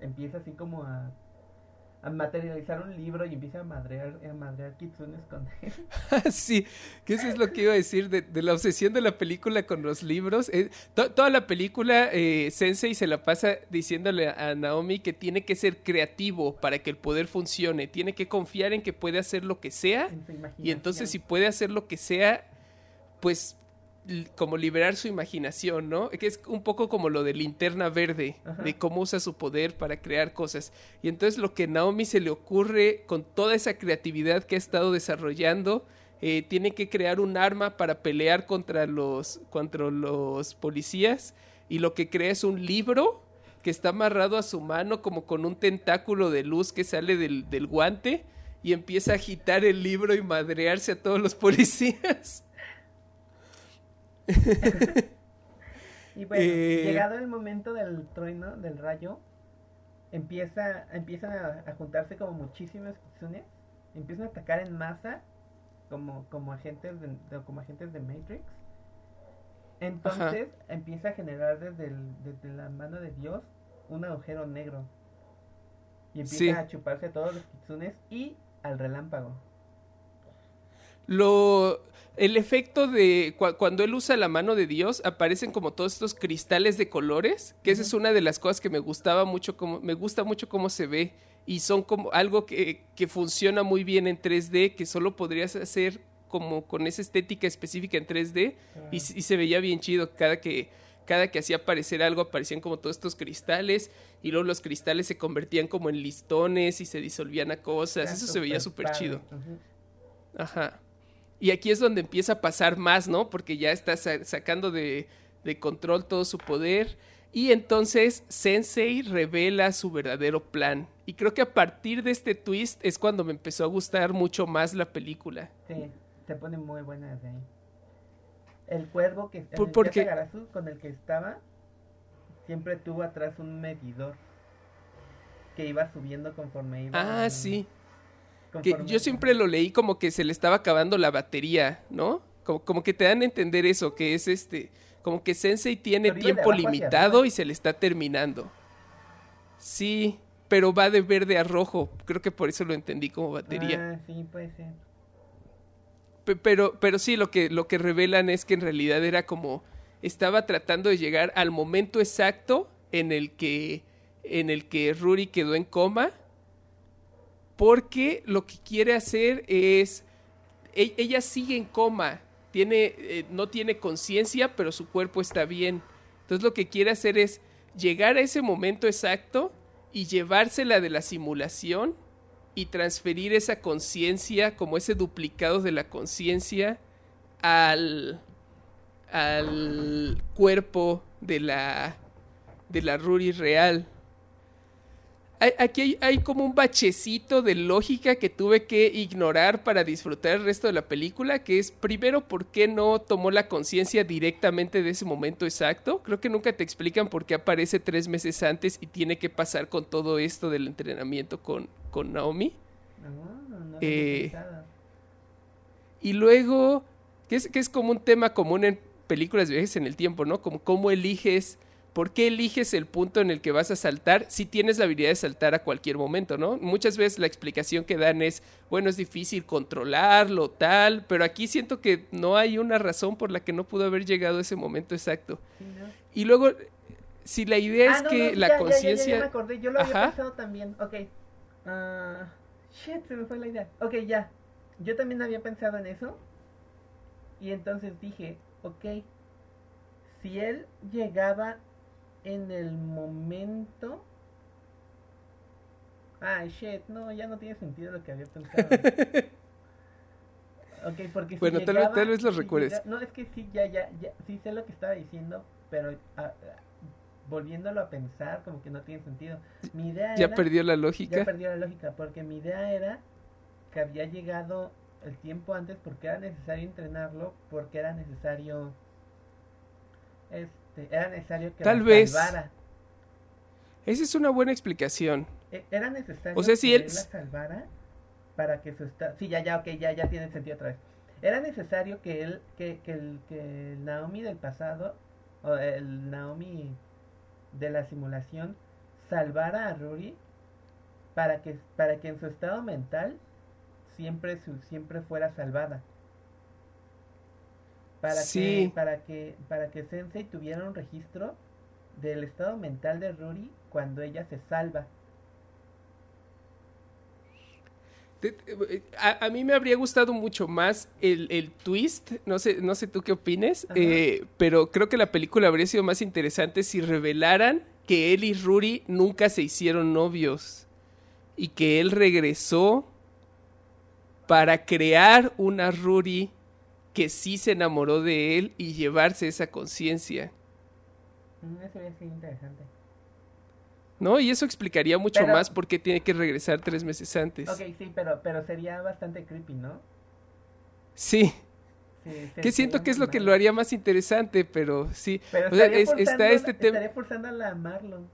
Empieza así como a, a materializar un libro y empieza a madrear, a madrear kitsunes con él. sí, que eso es lo que iba a decir de, de la obsesión de la película con los libros. Eh, to- toda la película, eh, Sensei se la pasa diciéndole a Naomi que tiene que ser creativo para que el poder funcione. Tiene que confiar en que puede hacer lo que sea. en Y entonces si puede hacer lo que sea, pues como liberar su imaginación, ¿no? Que es un poco como lo de linterna verde, Ajá. de cómo usa su poder para crear cosas. Y entonces lo que a Naomi se le ocurre con toda esa creatividad que ha estado desarrollando, eh, tiene que crear un arma para pelear contra los, contra los policías. Y lo que crea es un libro que está amarrado a su mano como con un tentáculo de luz que sale del, del guante y empieza a agitar el libro y madrearse a todos los policías. Y bueno, Eh, llegado el momento del trueno, del rayo, empieza, empiezan a, a juntarse como muchísimos kitsunes, empiezan a atacar en masa como, como agentes de, de- como agentes de Matrix. Entonces empieza a generar desde, el- desde la mano de Dios un agujero negro. Y empieza Sí. a chuparse a todos los kitsunes y al relámpago. Lo, el efecto de cua- cuando él usa la mano de Dios aparecen como todos estos cristales de colores, que esa es una de las cosas que me gustaba mucho, como, me gusta mucho cómo se ve y son como algo que, que funciona muy bien en 3D, que solo podrías hacer como con esa estética específica en 3D y, se veía bien chido cada que cada que hacía aparecer algo aparecían como todos estos cristales y luego los cristales se convertían como en listones y se disolvían a cosas, Está eso se veía súper chido. Ajá. Y aquí es donde empieza a pasar más, ¿no? Porque ya está sa- sacando de, de control todo su poder. Y entonces Sensei revela su verdadero plan. Y creo que a partir de este twist es cuando me empezó a gustar mucho más la película. Sí, se pone muy buena desde ahí. El cuervo que Por- el porque- con el que estaba siempre tuvo atrás un medidor que iba subiendo conforme iba. Ah, sí. Que yo siempre lo leí como que se le estaba acabando la batería, ¿no? Como, como que te dan a entender eso, que es este, como que Sensei tiene Pero tiempo limitado y se le está terminando. Sí, pero va de verde a rojo. Creo que por eso lo entendí como batería. Ah, sí, puede ser. Pe- Pero, pero sí, lo que, lo que revelan es que en realidad era como estaba tratando de llegar al momento exacto en el que, en el que Ruri quedó en coma. Porque lo que quiere hacer es. e- Ella sigue en coma. Tiene, eh, no tiene conciencia, pero su cuerpo está bien. Entonces lo que quiere hacer es llegar a ese momento exacto y llevársela de la simulación y transferir esa conciencia, como ese duplicado de la conciencia, al, al cuerpo de la, de la Ruri real. Aquí hay, hay como un bachecito de lógica que tuve que ignorar para disfrutar el resto de la película, que es primero por qué no tomó la conciencia directamente de ese momento exacto. Creo que nunca te explican por qué aparece tres meses antes y tiene que pasar con todo esto del entrenamiento con, con Naomi. Ah, no lo Eh. Y luego, que es, que es como un tema común en películas de viajes en el tiempo, ¿no? Como cómo eliges, por qué eliges el punto en el que vas a saltar si tienes la habilidad de saltar a cualquier momento, ¿no? Muchas veces la explicación que dan es, bueno, es difícil controlarlo, tal, pero aquí siento que no hay una razón por la que no pudo haber llegado a ese momento exacto. Y luego, si la idea Ah, es no, que no, la ya, ya, ya, ya, conciencia... me acordé, yo lo había Ajá. pensado también. Ok. Ah, shit, se me fue la idea. Ok, ya. Yo también había pensado en eso. Y entonces dije, ok. Si él llegaba en el momento. Ay, shit, no, ya no tiene sentido lo que había pensado. ok, porque si Bueno, tal vez- llegaba- tal vez lo si recuerdes. no, es que sí, ya, ya, ya, sí sé lo que estaba diciendo, pero ah, ah, volviéndolo a pensar, como que no tiene sentido. Mi idea Ya era, perdió la ya lógica. perdió la lógica, porque mi idea era que había llegado el tiempo antes porque era necesario entrenarlo, porque era necesario, este, era necesario que Tal la vez. salvara. Esa es una buena explicación. E- Era necesario O sea, si que él- la salvara para que su estado... Sí, ya, ya, ok, ya, ya tiene sentido otra vez. Era necesario que él, que, que, el, que el Naomi del pasado, o el Naomi de la simulación, salvara a Ruri para que, para que en su estado mental siempre, su, siempre fuera salvada. Para Sí. que, para que, para que Sensei tuviera un registro del estado mental de Ruri cuando ella se salva. A, a mí me habría gustado mucho más el, el twist, no sé, no sé tú qué opines, eh, pero creo que la película habría sido más interesante si revelaran que él y Ruri nunca se hicieron novios y que él regresó para crear una Ruri que sí se enamoró de él y llevarse esa conciencia, Mm, Eso interesante. ¿no? Y eso explicaría mucho Pero- más por qué tiene que regresar tres meses antes. Ok, sí, pero, pero sería bastante creepy, ¿no? Sí. Que siento que es lo que lo haría más interesante, pero sí. Pero O sea, estaría es- está este tema. Estaría forzando a la Marlon.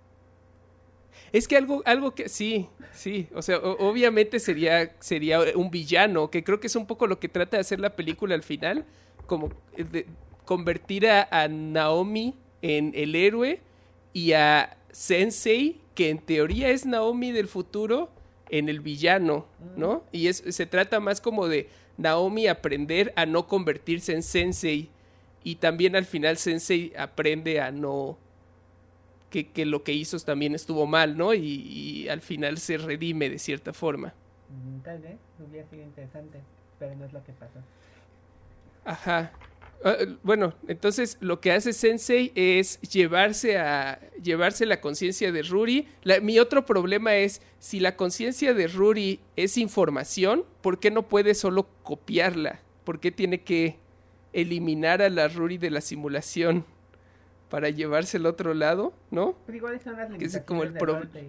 Es que algo, algo que sí, sí. O sea, o- obviamente sería, sería un villano, que creo que es un poco lo que trata de hacer la película al final, como de convertir a, a Naomi en el héroe y a Sensei, que en teoría es Naomi del futuro, en el villano, ¿no? Y es, se trata más como de Naomi aprender a no convertirse en Sensei y también al final Sensei aprende a no que, que lo que hizo también estuvo mal, ¿no? Y, y al final se redime de cierta forma. Mm, Tal vez hubiera sido interesante, pero no es lo que pasó. Ajá. Ah, bueno, entonces lo que hace Sensei es llevarse a llevarse la conciencia de Ruri. La- mi otro problema es si la conciencia de Ruri es información, ¿por qué no puede solo copiarla? ¿Por qué tiene que eliminar a la Ruri de la simulación para llevarse al otro lado, no? Pero igual son las Que es limitaciones como el.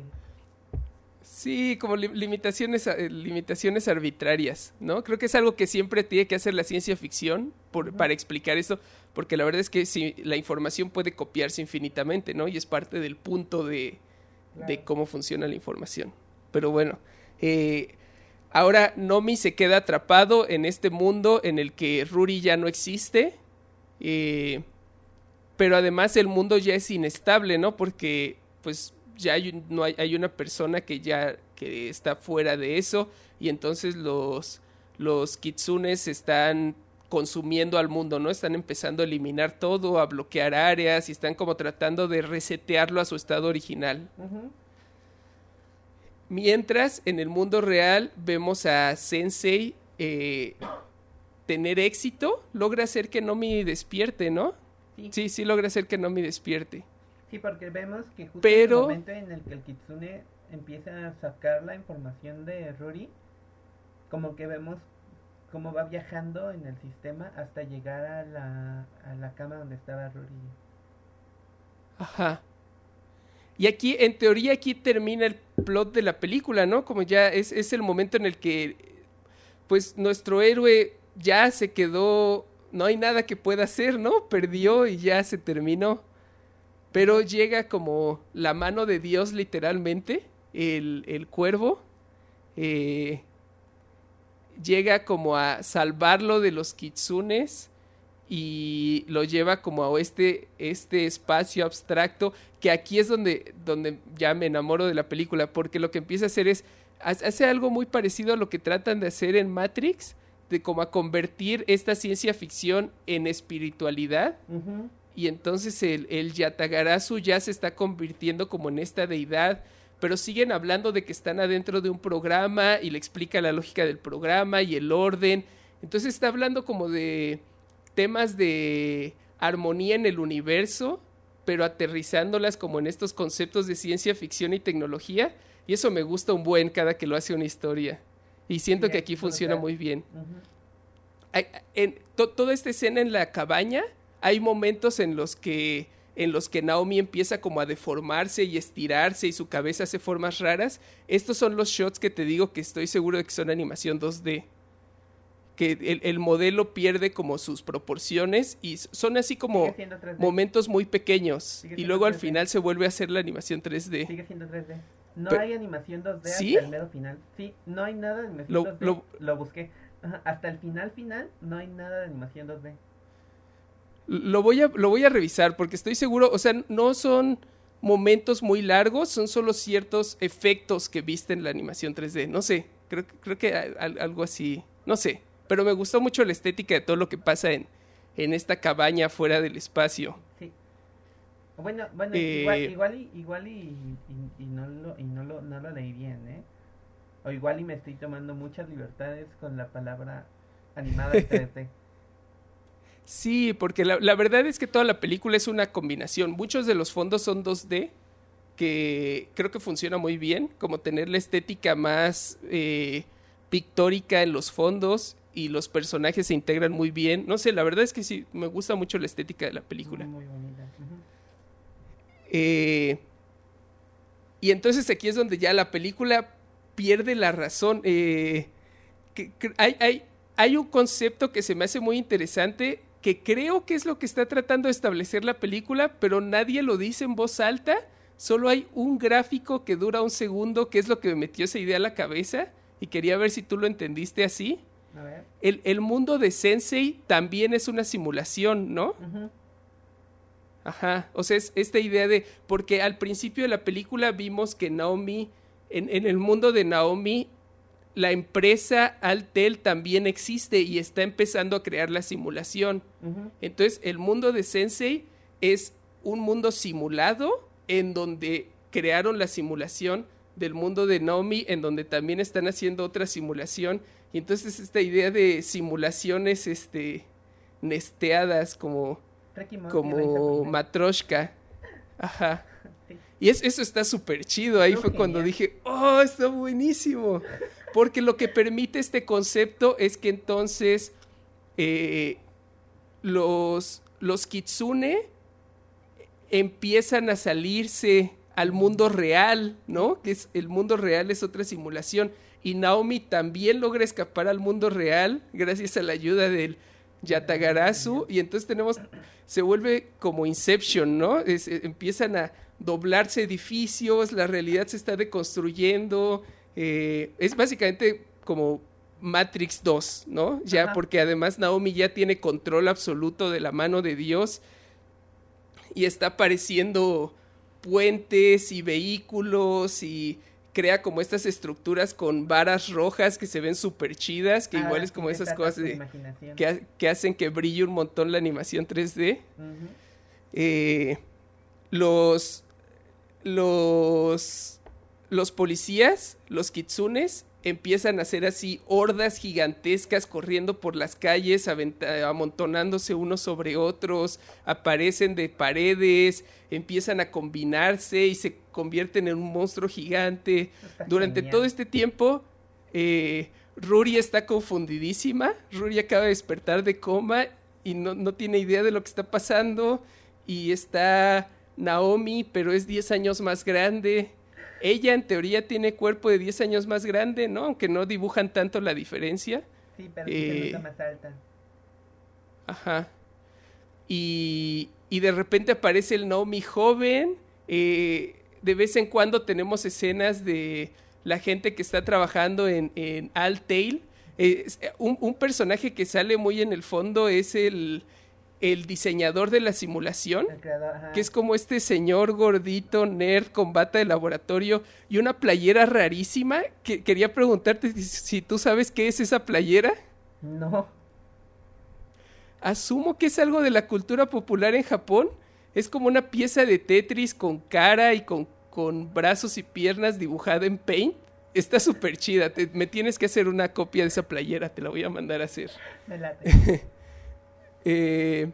Sí, como li- limitaciones, eh, limitaciones arbitrarias, ¿no? Creo que es algo que siempre tiene que hacer la ciencia ficción por- para explicar esto, porque la verdad es que si la información puede copiarse infinitamente, ¿no? Y es parte del punto de, cómo funciona la información. Pero bueno, eh, ahora Nomi se queda atrapado en este mundo en el que Ruri ya no existe, eh, pero además el mundo ya es inestable, ¿no? Porque pues ya hay, no hay, hay una persona que ya que está fuera de eso y entonces los, los kitsunes están consumiendo al mundo, ¿no? Están empezando a eliminar todo, a bloquear áreas y están como tratando de resetearlo a su estado original. Mientras en el mundo real vemos a Sensei eh, tener éxito, logra hacer que Nomi despierte, ¿no? Sí, sí. Sí, sí logra hacer que Nomi despierte. porque vemos que justo Pero- en el momento en el que el Kitsune empieza a sacar la información de Ruri, como que vemos cómo va viajando en el sistema hasta llegar a la, a la cama donde estaba Ruri. Ajá. Y aquí, en teoría, aquí termina el plot de la película, ¿no? Como ya es, es el momento en el que, pues, nuestro héroe ya se quedó, no hay nada que pueda hacer, ¿no? Perdió y ya se terminó. Pero llega como la mano de Dios, literalmente, el, el cuervo, eh, llega como a salvarlo de los kitsunes y lo lleva como a este, este espacio abstracto que aquí es donde, donde ya me enamoro de la película porque lo que empieza a hacer es hace algo muy parecido a lo que tratan de hacer en Matrix de como a convertir esta ciencia ficción en espiritualidad y entonces el, el Yatagarasu ya se está convirtiendo como en esta deidad pero siguen hablando de que están adentro de un programa y le explica la lógica del programa y el orden. Entonces está hablando como de temas de armonía en el universo, pero aterrizándolas como en estos conceptos de ciencia ficción y tecnología. Y eso me gusta un buen cada que lo hace una historia. Y siento que aquí funciona muy bien. en toda esta escena en la cabaña, hay momentos en los que en los que Naomi empieza como a deformarse y estirarse y su cabeza hace formas raras. Estos son los shots que te digo que estoy seguro de que son animación 2D. Que el, modelo pierde como sus proporciones y son así como momentos muy pequeños. Y luego al final se vuelve a hacer la animación 3D. Sigue siendo 3D. No hay animación 2D hasta el mero final. Sí, no hay nada de animación 2D. Lo, busqué. Hasta el final final no hay nada de animación 2D. Lo voy, a, lo voy a revisar porque estoy seguro, o sea, no son momentos muy largos, son solo ciertos efectos que viste en la animación 3D. No sé, creo, creo que algo así, no sé. Pero me gustó mucho la estética de todo lo que pasa en, en esta cabaña fuera del espacio. Bueno, bueno igual, eh, igual, y, igual y, y, no, lo, y no, lo, no lo leí bien, ¿eh? O igual y me estoy tomando muchas libertades con la palabra animada 3D. Sí, porque la, verdad es que toda la película es una combinación. Muchos de los fondos son 2D, que creo que funciona muy bien, como tener la estética más eh, pictórica en los fondos y los personajes se integran muy bien. No sé, la verdad es que sí, me gusta mucho la estética de la película. Muy bonita. Eh, y entonces aquí es donde ya la película pierde la razón. Eh, hay, hay, hay un concepto que se me hace muy interesante que creo que es lo que está tratando de establecer la película, pero nadie lo dice en voz alta. Solo hay un gráfico que dura un segundo, que es lo que me metió esa idea a la cabeza, y quería ver si tú lo entendiste así. A ver. El, mundo de Sensei también es una simulación, ¿no? Ajá, o sea, es esta idea de, porque al principio de la película vimos que Naomi, en, en el mundo de Naomi, la empresa Altel también existe y está empezando a crear la simulación. Entonces, el mundo de Sensei es un mundo simulado en donde crearon la simulación del mundo de Naomi, en donde también están haciendo otra simulación. Y entonces esta idea de simulaciones este, nesteadas como, como Matroshka. Ajá. Y es, eso está súper chido. Ahí fue cuando dije, oh, está buenísimo. Porque lo que permite este concepto es que entonces eh, los, los kitsune empiezan a salirse al mundo real, ¿no? Que es el mundo real es otra simulación. Y Naomi también logra escapar al mundo real gracias a la ayuda del Yatagarasu. Y entonces tenemos, se vuelve como Inception, ¿no? empiezan a doblarse edificios, la realidad se está deconstruyendo, eh, es básicamente como Matrix 2, ¿no? Ya, porque además Naomi ya tiene control absoluto de la mano de Dios y está apareciendo puentes y vehículos y crea como estas estructuras con varas rojas que se ven súper chidas, que ah, igual es como esas cosas que, hacen que brille un montón la animación 3D. Eh, los, los los policías, los kitsunes, empiezan a hacer así hordas gigantescas corriendo por las calles, amontonándose unos sobre otros, aparecen de paredes, empiezan a combinarse y se convierten en un monstruo gigante. Durante todo este tiempo, eh, Ruri está confundidísima, Ruri acaba de despertar de coma y no, no tiene idea de lo que está pasando. Y está Naomi, pero es 10 años más grande ella en teoría tiene cuerpo de 10 años más grande, ¿no? Aunque no dibujan tanto la diferencia. Sí, pero eh, más alta. Ajá. Y, y de repente aparece el Naomi joven. Eh, de vez en cuando tenemos escenas de la gente que está trabajando en, en Altail Eh, un, un, personaje que sale muy en el fondo es el, el diseñador de la simulación, que es como este señor gordito, nerd, con bata de laboratorio y una playera rarísima. Que quería preguntarte si, tú sabes qué es esa playera. No. Asumo que es algo de la cultura popular en Japón. Es como una pieza de Tetris con cara y con, con brazos y piernas dibujada en paint. Está súper chida. me tienes que hacer una copia de esa playera. Te la voy a mandar a hacer. Me late. Eh,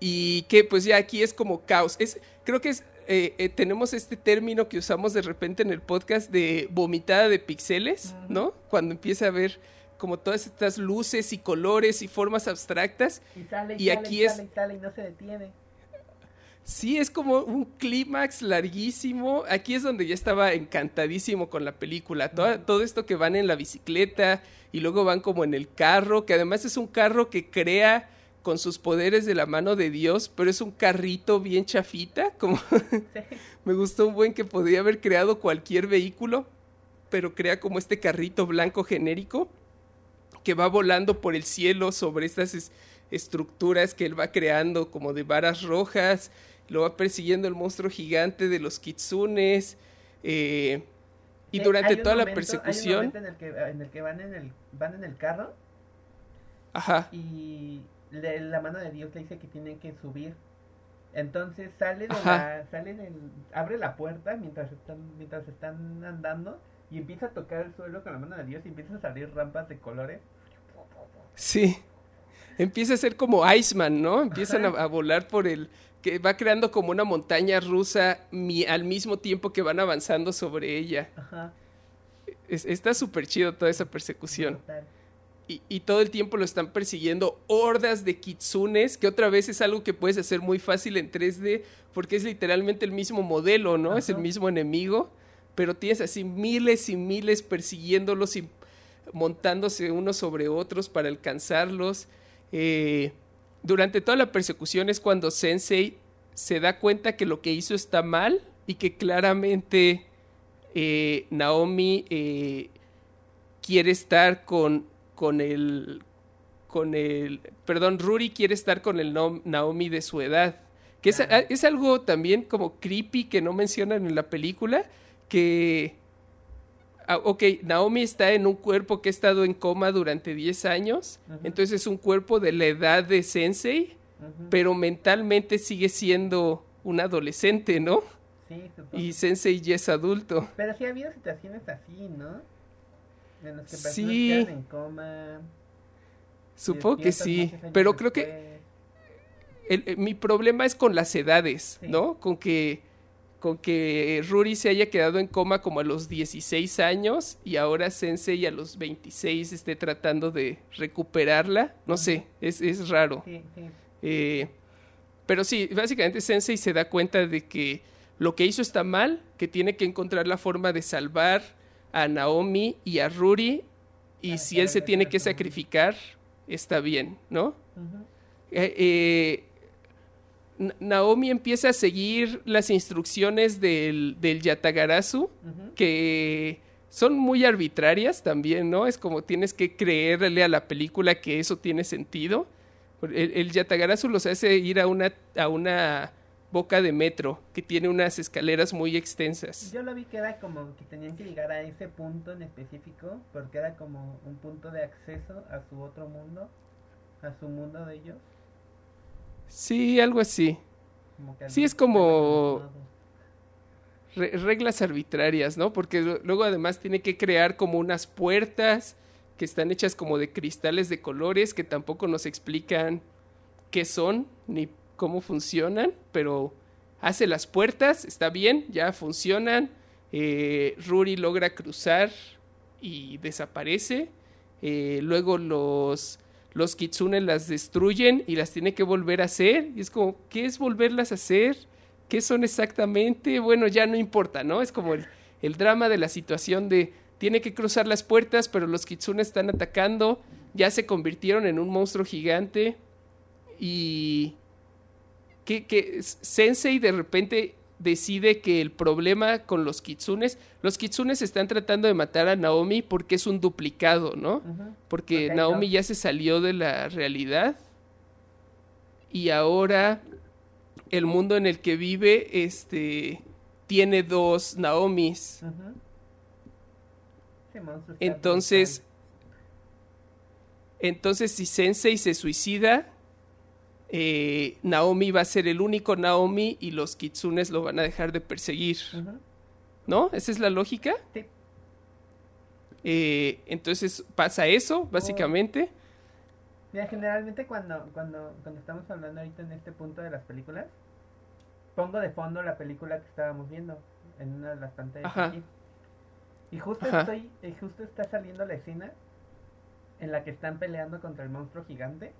y que pues ya aquí es como caos. Es, creo que es, eh, eh, tenemos este término que usamos de repente en el podcast de vomitada de píxeles, ¿no? Cuando empieza a ver como todas estas luces y colores y formas abstractas. Y, sale, y, aquí es... y no se detiene. Sí, es como un clímax larguísimo. Aquí es donde ya estaba encantadísimo con la película. todo esto que van en la bicicleta y luego van como en el carro, que además es un carro que crea con sus poderes de la mano de Dios, pero es un carrito bien chafita, como me gustó un buen que podría haber creado cualquier vehículo, pero crea como este carrito blanco genérico que va volando por el cielo sobre estas estructuras que él va creando como de varas rojas, lo va persiguiendo el monstruo gigante de los kitsunes, eh, y durante toda la persecución... en el que, en el que van, en el, van en el carro. Ajá. Y la mano de Dios le dice que tienen que subir. Entonces sale de la, sale del, abre la puerta mientras están, mientras están andando y empieza a tocar el suelo con la mano de Dios y empiezan a salir rampas de colores. Sí. Empieza a ser como Iceman, ¿no? Empiezan a, volar por el que va creando como una montaña rusa al mismo tiempo que van avanzando sobre ella. Ajá. está súper chido toda esa persecución y, todo el tiempo lo están persiguiendo hordas de kitsunes, que otra vez es algo que puedes hacer muy fácil en 3D, porque es literalmente el mismo modelo, ¿no? Es el mismo enemigo, pero tienes así miles y miles persiguiéndolos y montándose unos sobre otros para alcanzarlos. Eh, durante toda la persecución es cuando Sensei se da cuenta que lo que hizo está mal y que claramente eh, Naomi eh, quiere estar con con el con el perdón, Ruri quiere estar con el Naomi de su edad, que es, es, algo también como creepy que no mencionan en la película, que ok, Naomi está en un cuerpo que ha estado en coma durante 10 años, entonces es un cuerpo de la edad de Sensei, pero mentalmente sigue siendo un adolescente, ¿no? Sí, y Sensei ya es adulto. Pero sí ha habido situaciones así, ¿no? sí. en coma. Supongo que sí, pero creo que mi problema es con las edades, ¿no? Con que con que Ruri se haya quedado en coma como a los 16 años y ahora Sensei a los 26 esté tratando de recuperarla. No sé, es, es raro. Eh, pero sí, básicamente Sensei se da cuenta de que lo que hizo está mal, que tiene que encontrar la forma de salvar a Naomi y a Ruri y si él se tiene que sacrificar, está bien, ¿no? Eh, eh, Naomi empieza a seguir las instrucciones del, del Yatagarasu, que son muy arbitrarias también, ¿no? Es como tienes que creerle a la película que eso tiene sentido. El, el Yatagarasu los hace ir a una, a una boca de metro que tiene unas escaleras muy extensas. Yo lo vi que era como que tenían que llegar a ese punto en específico porque era como un punto de acceso a su otro mundo, a su mundo de ellos. Sí, algo así. sí, es como reglas arbitrarias, ¿no? Porque luego además tiene que crear como unas puertas que están hechas como de cristales de colores que tampoco nos explican qué son ni cómo funcionan, pero hace las puertas, está bien, ya funcionan. Eh, Ruri logra cruzar y desaparece. Eh, luego los, los kitsune las destruyen y las tiene que volver a hacer. Y es como, ¿qué es volverlas a hacer? ¿Qué son exactamente? Bueno, ya no importa, ¿no? Es como el, el drama de la situación de tiene que cruzar las puertas, pero los kitsune están atacando, ya se convirtieron en un monstruo gigante y que, Sensei de repente decide que el problema con los kitsunes, los kitsunes están tratando de matar a Naomi porque es un duplicado, ¿no? Porque Naomi no. ya se salió de la realidad y ahora el mundo en el que vive este tiene dos Naomis. Entonces, entonces si Sensei se suicida, eh, Naomi va a ser el único Naomi y los kitsunes lo van a dejar de perseguir. ¿No? ¿Esa es la lógica? Sí. Eh, entonces pasa eso, básicamente. Mira, generalmente cuando, cuando, cuando estamos hablando ahorita en este punto de las películas, pongo de fondo la película que estábamos viendo en una de las pantallas Ajá. aquí. Y justo Ajá. estoy, y justo está saliendo la escena en la que están peleando contra el monstruo gigante.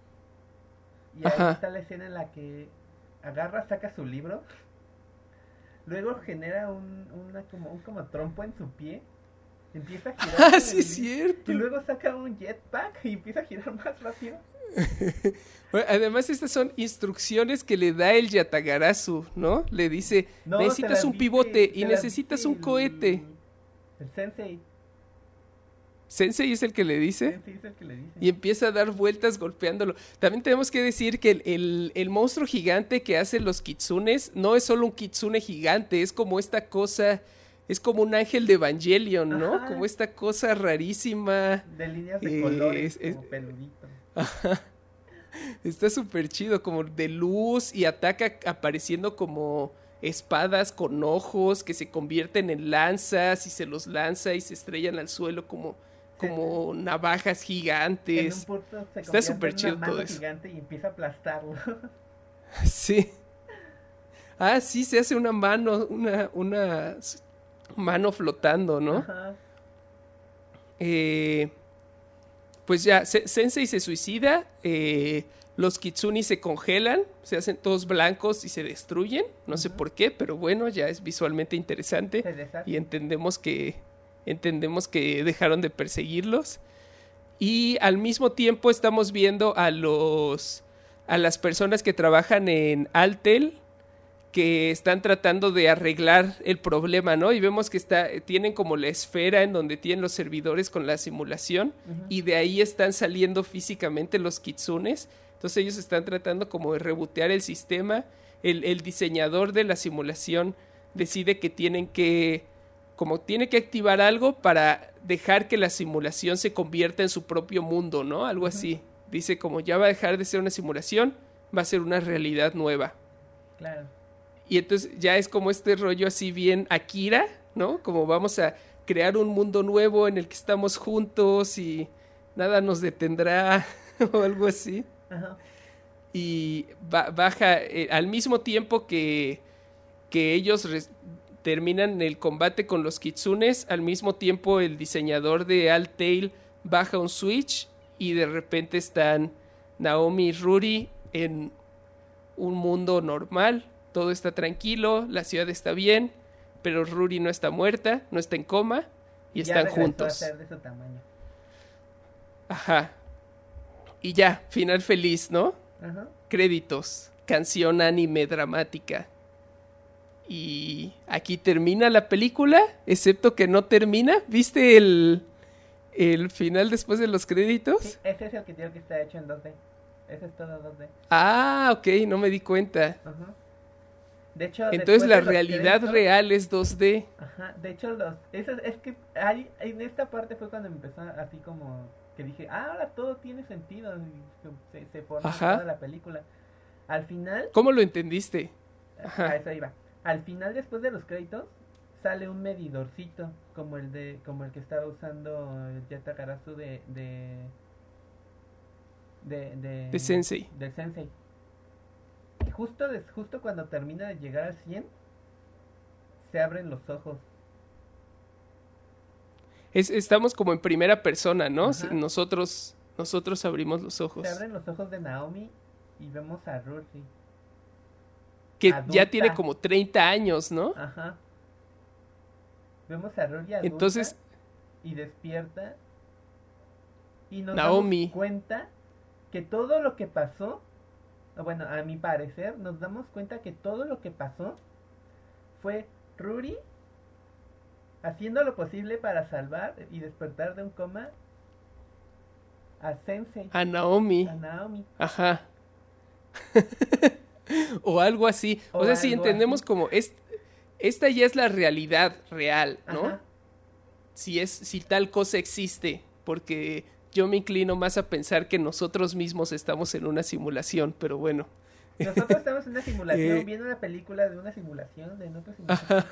Y ahí Ajá. está la escena en la que agarra, saca su libro, luego genera un, una, como, un como trompo en su pie, empieza a girar. Ah, sí el cierto. Y luego saca un jetpack y empieza a girar más rápido. Bueno, además, estas son instrucciones que le da el Yatagarasu, ¿no? Le dice, No, necesitas un pivote y necesitas un el- cohete. El sensei. Sensei es el que le dice. Sensei es el que le dice. Y empieza a dar vueltas golpeándolo. También tenemos que decir que el, el- el monstruo gigante que hacen los kitsunes no es solo un kitsune gigante, es como esta cosa, es como un ángel de Evangelion, ¿no? Ajá. Como esta cosa rarísima. De líneas de Eh, colores, es- como peludito. Está súper chido, como de luz y ataca apareciendo como espadas con ojos que se convierten en lanzas y se los lanza y se estrellan al suelo como, como navajas En un gigantes. punto se Está súper chido una mano todo eso. gigante y empieza a aplastarlo. Sí. Ah, sí, se hace una mano, una, una mano flotando, ¿no? Ajá. Eh, pues ya, Se- Sensei se suicida, eh, los Kitsuni se congelan, se hacen todos blancos y se destruyen, no sé por qué, pero bueno, ya es visualmente interesante y entendemos que entendemos que dejaron de perseguirlos y al mismo tiempo estamos viendo a los a las personas que trabajan en Altel que están tratando de arreglar el problema, ¿no? Y vemos que está tienen como la esfera en donde tienen los servidores con la simulación y de ahí están saliendo físicamente los kitsunes. Entonces ellos están tratando como de rebotear el sistema. El, el diseñador de la simulación decide que tienen que, como tiene que activar algo para dejar que la simulación se convierta en su propio mundo, ¿no? Algo así. Dice como ya va a dejar de ser una simulación, va a ser una realidad nueva. Claro. Y entonces ya es como este rollo así bien Akira, ¿no? Como vamos a crear un mundo nuevo en el que estamos juntos y nada nos detendrá o algo así. Ajá. Y ba- baja eh, al mismo tiempo que, que ellos terminan el combate con los kitsunes, al mismo tiempo el diseñador de Altail baja un switch y de repente están Naomi y Ruri en un mundo normal, todo está tranquilo, la ciudad está bien, pero Ruri no está muerta, no está en coma y Ya están a juntos. ser de su tamaño. Ajá. Y ya, final feliz, ¿no? Ajá. Créditos, canción anime dramática. Y aquí termina la película, excepto que no termina. ¿Viste el, el final después de los créditos? Sí, ese es el que digo que está hecho en 2D. Ese es todo 2D. Ah, ok, no me di cuenta. Ajá. De hecho, Entonces la realidad créditos- real es 2D. Ajá, de hecho, los, eso, es que ahí, en esta parte fue cuando empezó así como que dije, ah, ahora todo tiene sentido. y se, se forma Ajá. toda la película. Al final, ¿Cómo lo entendiste? Ajá. a eso iba. Al final, después de los créditos, sale un medidorcito como el de como el que estaba usando el Yatagarasu de de de, de, De Sensei. del Sensei. Y justo des- justo cuando termina de llegar al 100 se abren los ojos. Es- estamos como en primera persona, ¿no? Ajá. Nosotros, nosotros abrimos los ojos. Se abren los ojos de Naomi y vemos a Ruthie. Que ya tiene como 30 años, ¿no? Ajá. Vemos a Ruthie adulta Entonces, y despierta y nos Naomi. damos cuenta que todo lo que pasó, bueno, a mi parecer, nos damos cuenta que todo lo que pasó fue Ruri haciendo lo posible para salvar y despertar de un coma a Sensei. A Naomi. A Naomi. Ajá. o algo así. O, sea, si entendemos como es, esta ya es la realidad real, ¿no? Si es, si tal cosa existe, porque yo me inclino más a pensar que nosotros mismos estamos en una simulación, pero bueno. Nosotros estamos en una simulación, eh, viendo una película de una simulación, de otra simulación.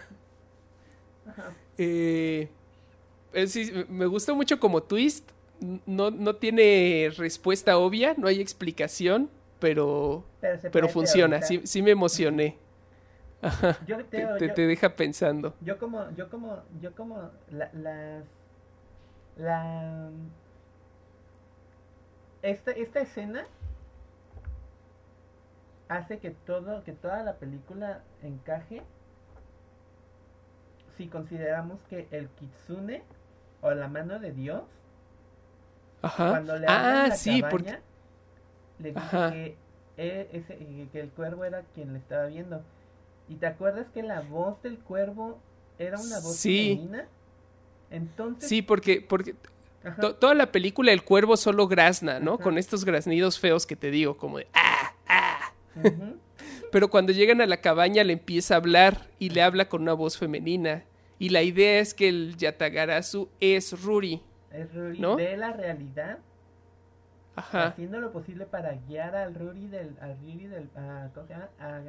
Ajá. Eh, eh me gusta mucho como twist. No, no tiene respuesta obvia, no hay explicación, pero, pero, funciona. Sí, sí me emocioné. Yo te, te, deja pensando. Yo como, yo como, yo como la, la, esta, esta escena hace que todo, que toda la película encaje si consideramos que el kitsune o la mano de Dios cuando le ah, la sí, cabaña, le que, ese, que el cuervo era quien le estaba viendo ¿Y te acuerdas que la voz del cuervo era una voz femenina? Entonces... Sí, porque, porque toda la película el cuervo solo grazna, ¿no? Con estos graznidos feos que te digo, como de ¡ah! ¡ah! Pero cuando llegan a la cabaña le empieza a hablar y le habla con una voz femenina. Y la idea es que el Yatagarasu es Ruri. Es Ruri ¿no? de la realidad. Ajá. Haciendo lo posible para guiar al Ruri del... Al Ruri del ¿Cómo se llama? A,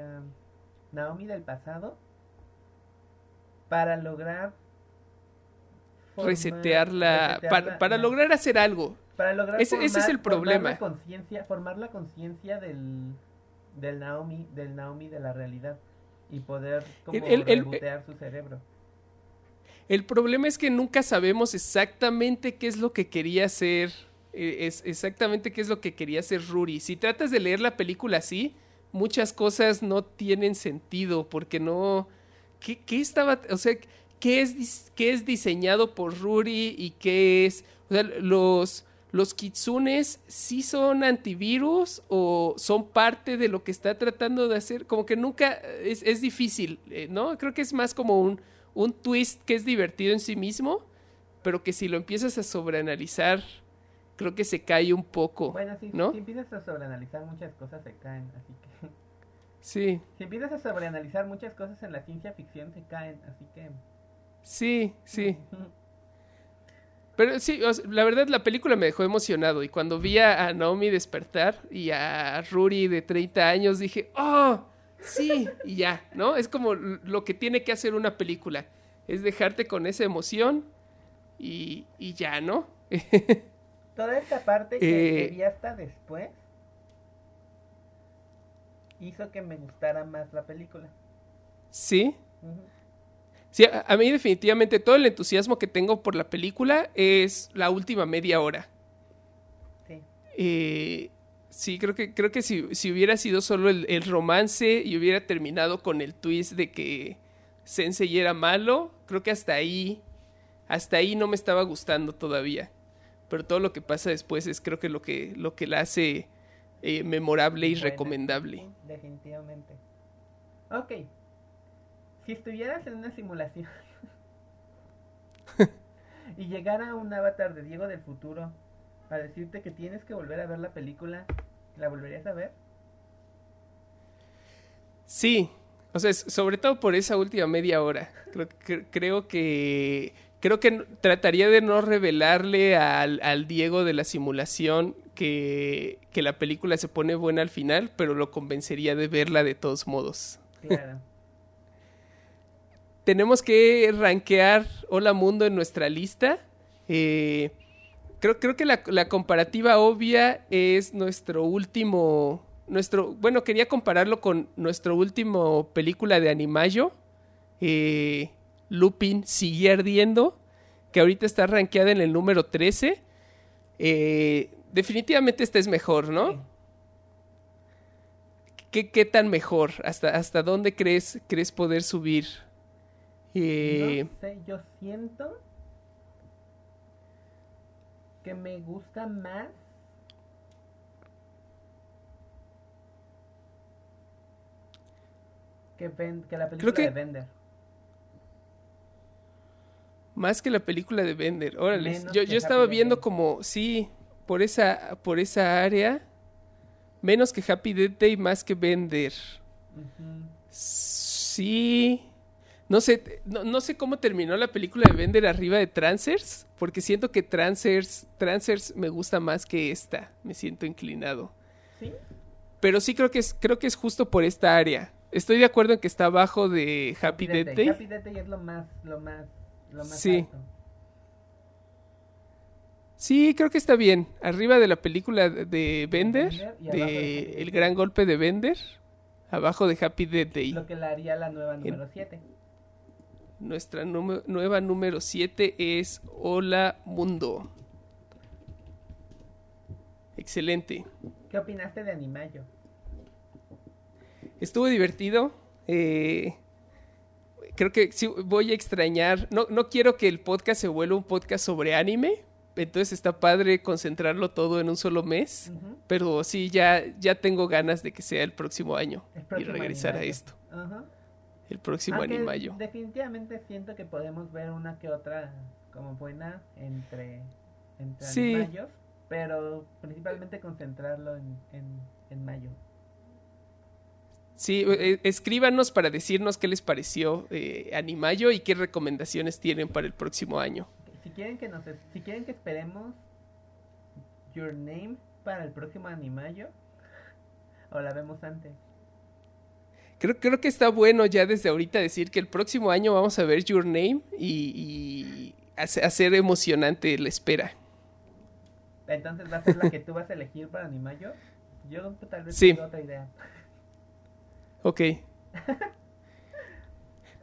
Naomi del pasado para lograr resetearla, para, lograr hacer algo. Para lograr ese, ese es el problema. Formar la conciencia del, del Naomi, del Naomi de la realidad y poder como el, su cerebro. El problema es que nunca sabemos exactamente qué es lo que quería hacer, es exactamente qué es lo que quería hacer Ruri. Si tratas de leer la película así, muchas cosas no tienen sentido porque no... ¿Qué, qué estaba... O sea, ¿qué es, qué es diseñado por Ruri y qué es... O sea, los... ¿Los kitsunes sí son antivirus o son parte de lo que está tratando de hacer? Como que nunca es, es difícil, eh, ¿no? Creo que es más como un, un twist que es divertido en sí mismo, pero que si lo empiezas a sobreanalizar, creo que se cae un poco. Bueno, si, ¿no? si empiezas a sobreanalizar muchas cosas se caen, así que... Sí. Si empiezas a sobreanalizar muchas cosas en la ciencia ficción se caen, así que... Sí, sí. Pero sí, la verdad la película me dejó emocionado y cuando vi a Naomi despertar y a Ruri de 30 años dije, ¡oh! Sí, y ya, ¿no? Es como lo que tiene que hacer una película, es dejarte con esa emoción y, y ya, ¿no? toda esta parte que eh, hasta después hizo que me gustara más la película. Sí. Sí, a, mí definitivamente todo el entusiasmo que tengo por la película es la última media hora. Sí. Eh, sí, creo que, creo que si, hubiera sido solo el, el, romance y hubiera terminado con el twist de que Sensei era malo, creo que hasta ahí, hasta ahí no me estaba gustando todavía pero todo lo que pasa después es creo que lo que, lo que la hace eh, memorable y recomendable. Definitivamente. Ok. Si estuvieras en una simulación y llegara un avatar de Diego del futuro a decirte que tienes que volver a ver la película, ¿la volverías a ver? Sí, o sea, sobre todo por esa última media hora. Creo, creo que creo que trataría de no revelarle al, Diego de la simulación que, la película se pone buena al final, pero lo convencería de verla de todos modos. Claro. Tenemos que rankear Hola Mundo en nuestra lista. Eh, creo, creo que la, comparativa obvia es nuestro último. Nuestro, bueno, quería compararlo con nuestro último película de Animayo. Eh, Lupin sigue ardiendo, que ahorita está rankeada en el número 13. Eh, definitivamente esta es mejor, ¿no? ¿Qué, ¿Qué, tan mejor? ¿Hasta, hasta dónde crees, crees poder subir? Eh, no sé, yo siento que me gusta más que, que la película de Bender. Más que la película de Bender. Órale. Menos Yo, yo estaba Happy viendo Day. como, sí, por esa, por esa área. Menos que Happy Death Day, más que Bender. Sí. No sé, no, no sé cómo terminó la película de Bender arriba de Trancers, porque siento que Trancers, Trancers me gusta más que esta. Me siento inclinado. ¿Sí? Pero sí creo que es, creo que es justo por esta área. Estoy de acuerdo en que está abajo de Happy, Death Day. Happy Death Day es lo más, lo más, lo más Sí. alto. Sí, creo que está bien. Arriba de la película de- de Bender, de El gran golpe de Bender, abajo de Happy Death Day. Lo que le haría la nueva número 7. Nuestra nueva número 7 es Hola Mundo. Excelente. ¿Qué opinaste de Animayo? Estuvo divertido. eh, creo que sí voy a extrañar. No, no quiero que el podcast se vuelva un podcast sobre anime. Entonces está padre concentrarlo todo en un solo mes. Pero sí, ya, ya tengo ganas de que sea el próximo año El y regresar a esto. Ajá. El próximo Aunque Animayo. Definitivamente siento que podemos ver una que otra como buena entre, entre Sí. animayos, pero principalmente concentrarlo en, en, en mayo. Sí, eh, escríbanos para decirnos qué les pareció eh, Animayo y qué recomendaciones tienen para el próximo año. Si quieren que nos es- si quieren que esperemos Your Name para el próximo animayo o la vemos antes. Creo, creo que está bueno ya desde ahorita decir que el próximo año vamos a ver Your Name y, y hace- hacer emocionante la espera. Entonces va a ser la que tú vas a elegir para animayo. Yo tal vez Sí. tengo otra idea. Ok.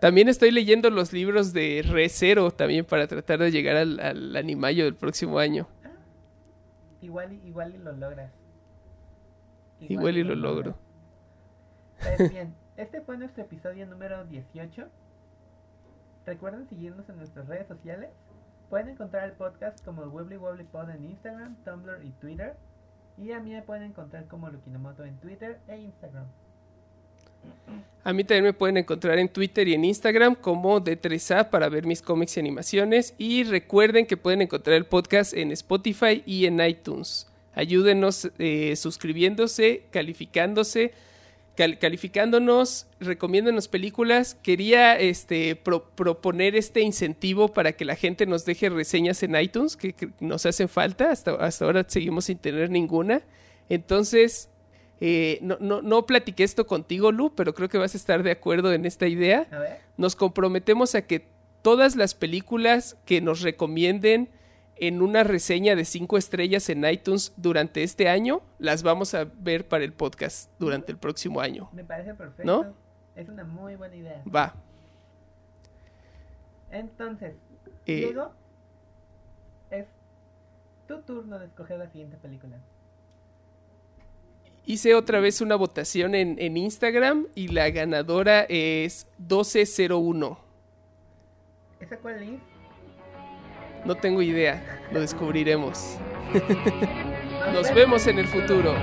También estoy leyendo los libros de Re Zero también para tratar de llegar al, al Animayo del próximo año. Igual y, igual y lo logras. Igual y lo logro. Pues bien, este fue nuestro episodio número 18. Recuerden seguirnos en nuestras redes sociales. Pueden encontrar el podcast como Wibbly Wobbly Pod en Instagram, Tumblr y Twitter. Y a mí me pueden encontrar como Lukinomoto en Twitter e Instagram. A mí también me pueden encontrar en Twitter y en Instagram como D3A para ver mis cómics y animaciones. Y recuerden que pueden encontrar el podcast en Spotify y en iTunes. Ayúdenos eh, suscribiéndose, calificándose, cal- calificándonos, recomiéndonos películas. Quería este, pro- proponer este incentivo para que la gente nos deje reseñas en iTunes, que, nos hacen falta. Hasta ahora seguimos sin tener ninguna. Entonces, eh, no, no, no platiqué esto contigo, Lu, pero creo que vas a estar de acuerdo en esta idea. A ver, Nos comprometemos a que todas las películas que nos recomienden en una reseña de cinco estrellas en iTunes durante este año, las vamos a ver para el podcast durante el próximo año. me parece perfecto. ¿No? Es una muy buena idea. Va. Entonces, Eh, Diego, es tu turno de escoger la siguiente película. Hice otra vez una votación en, en Instagram y la ganadora es 1201. ¿Esa cuál es? No tengo idea, lo descubriremos. Nos vemos en el futuro.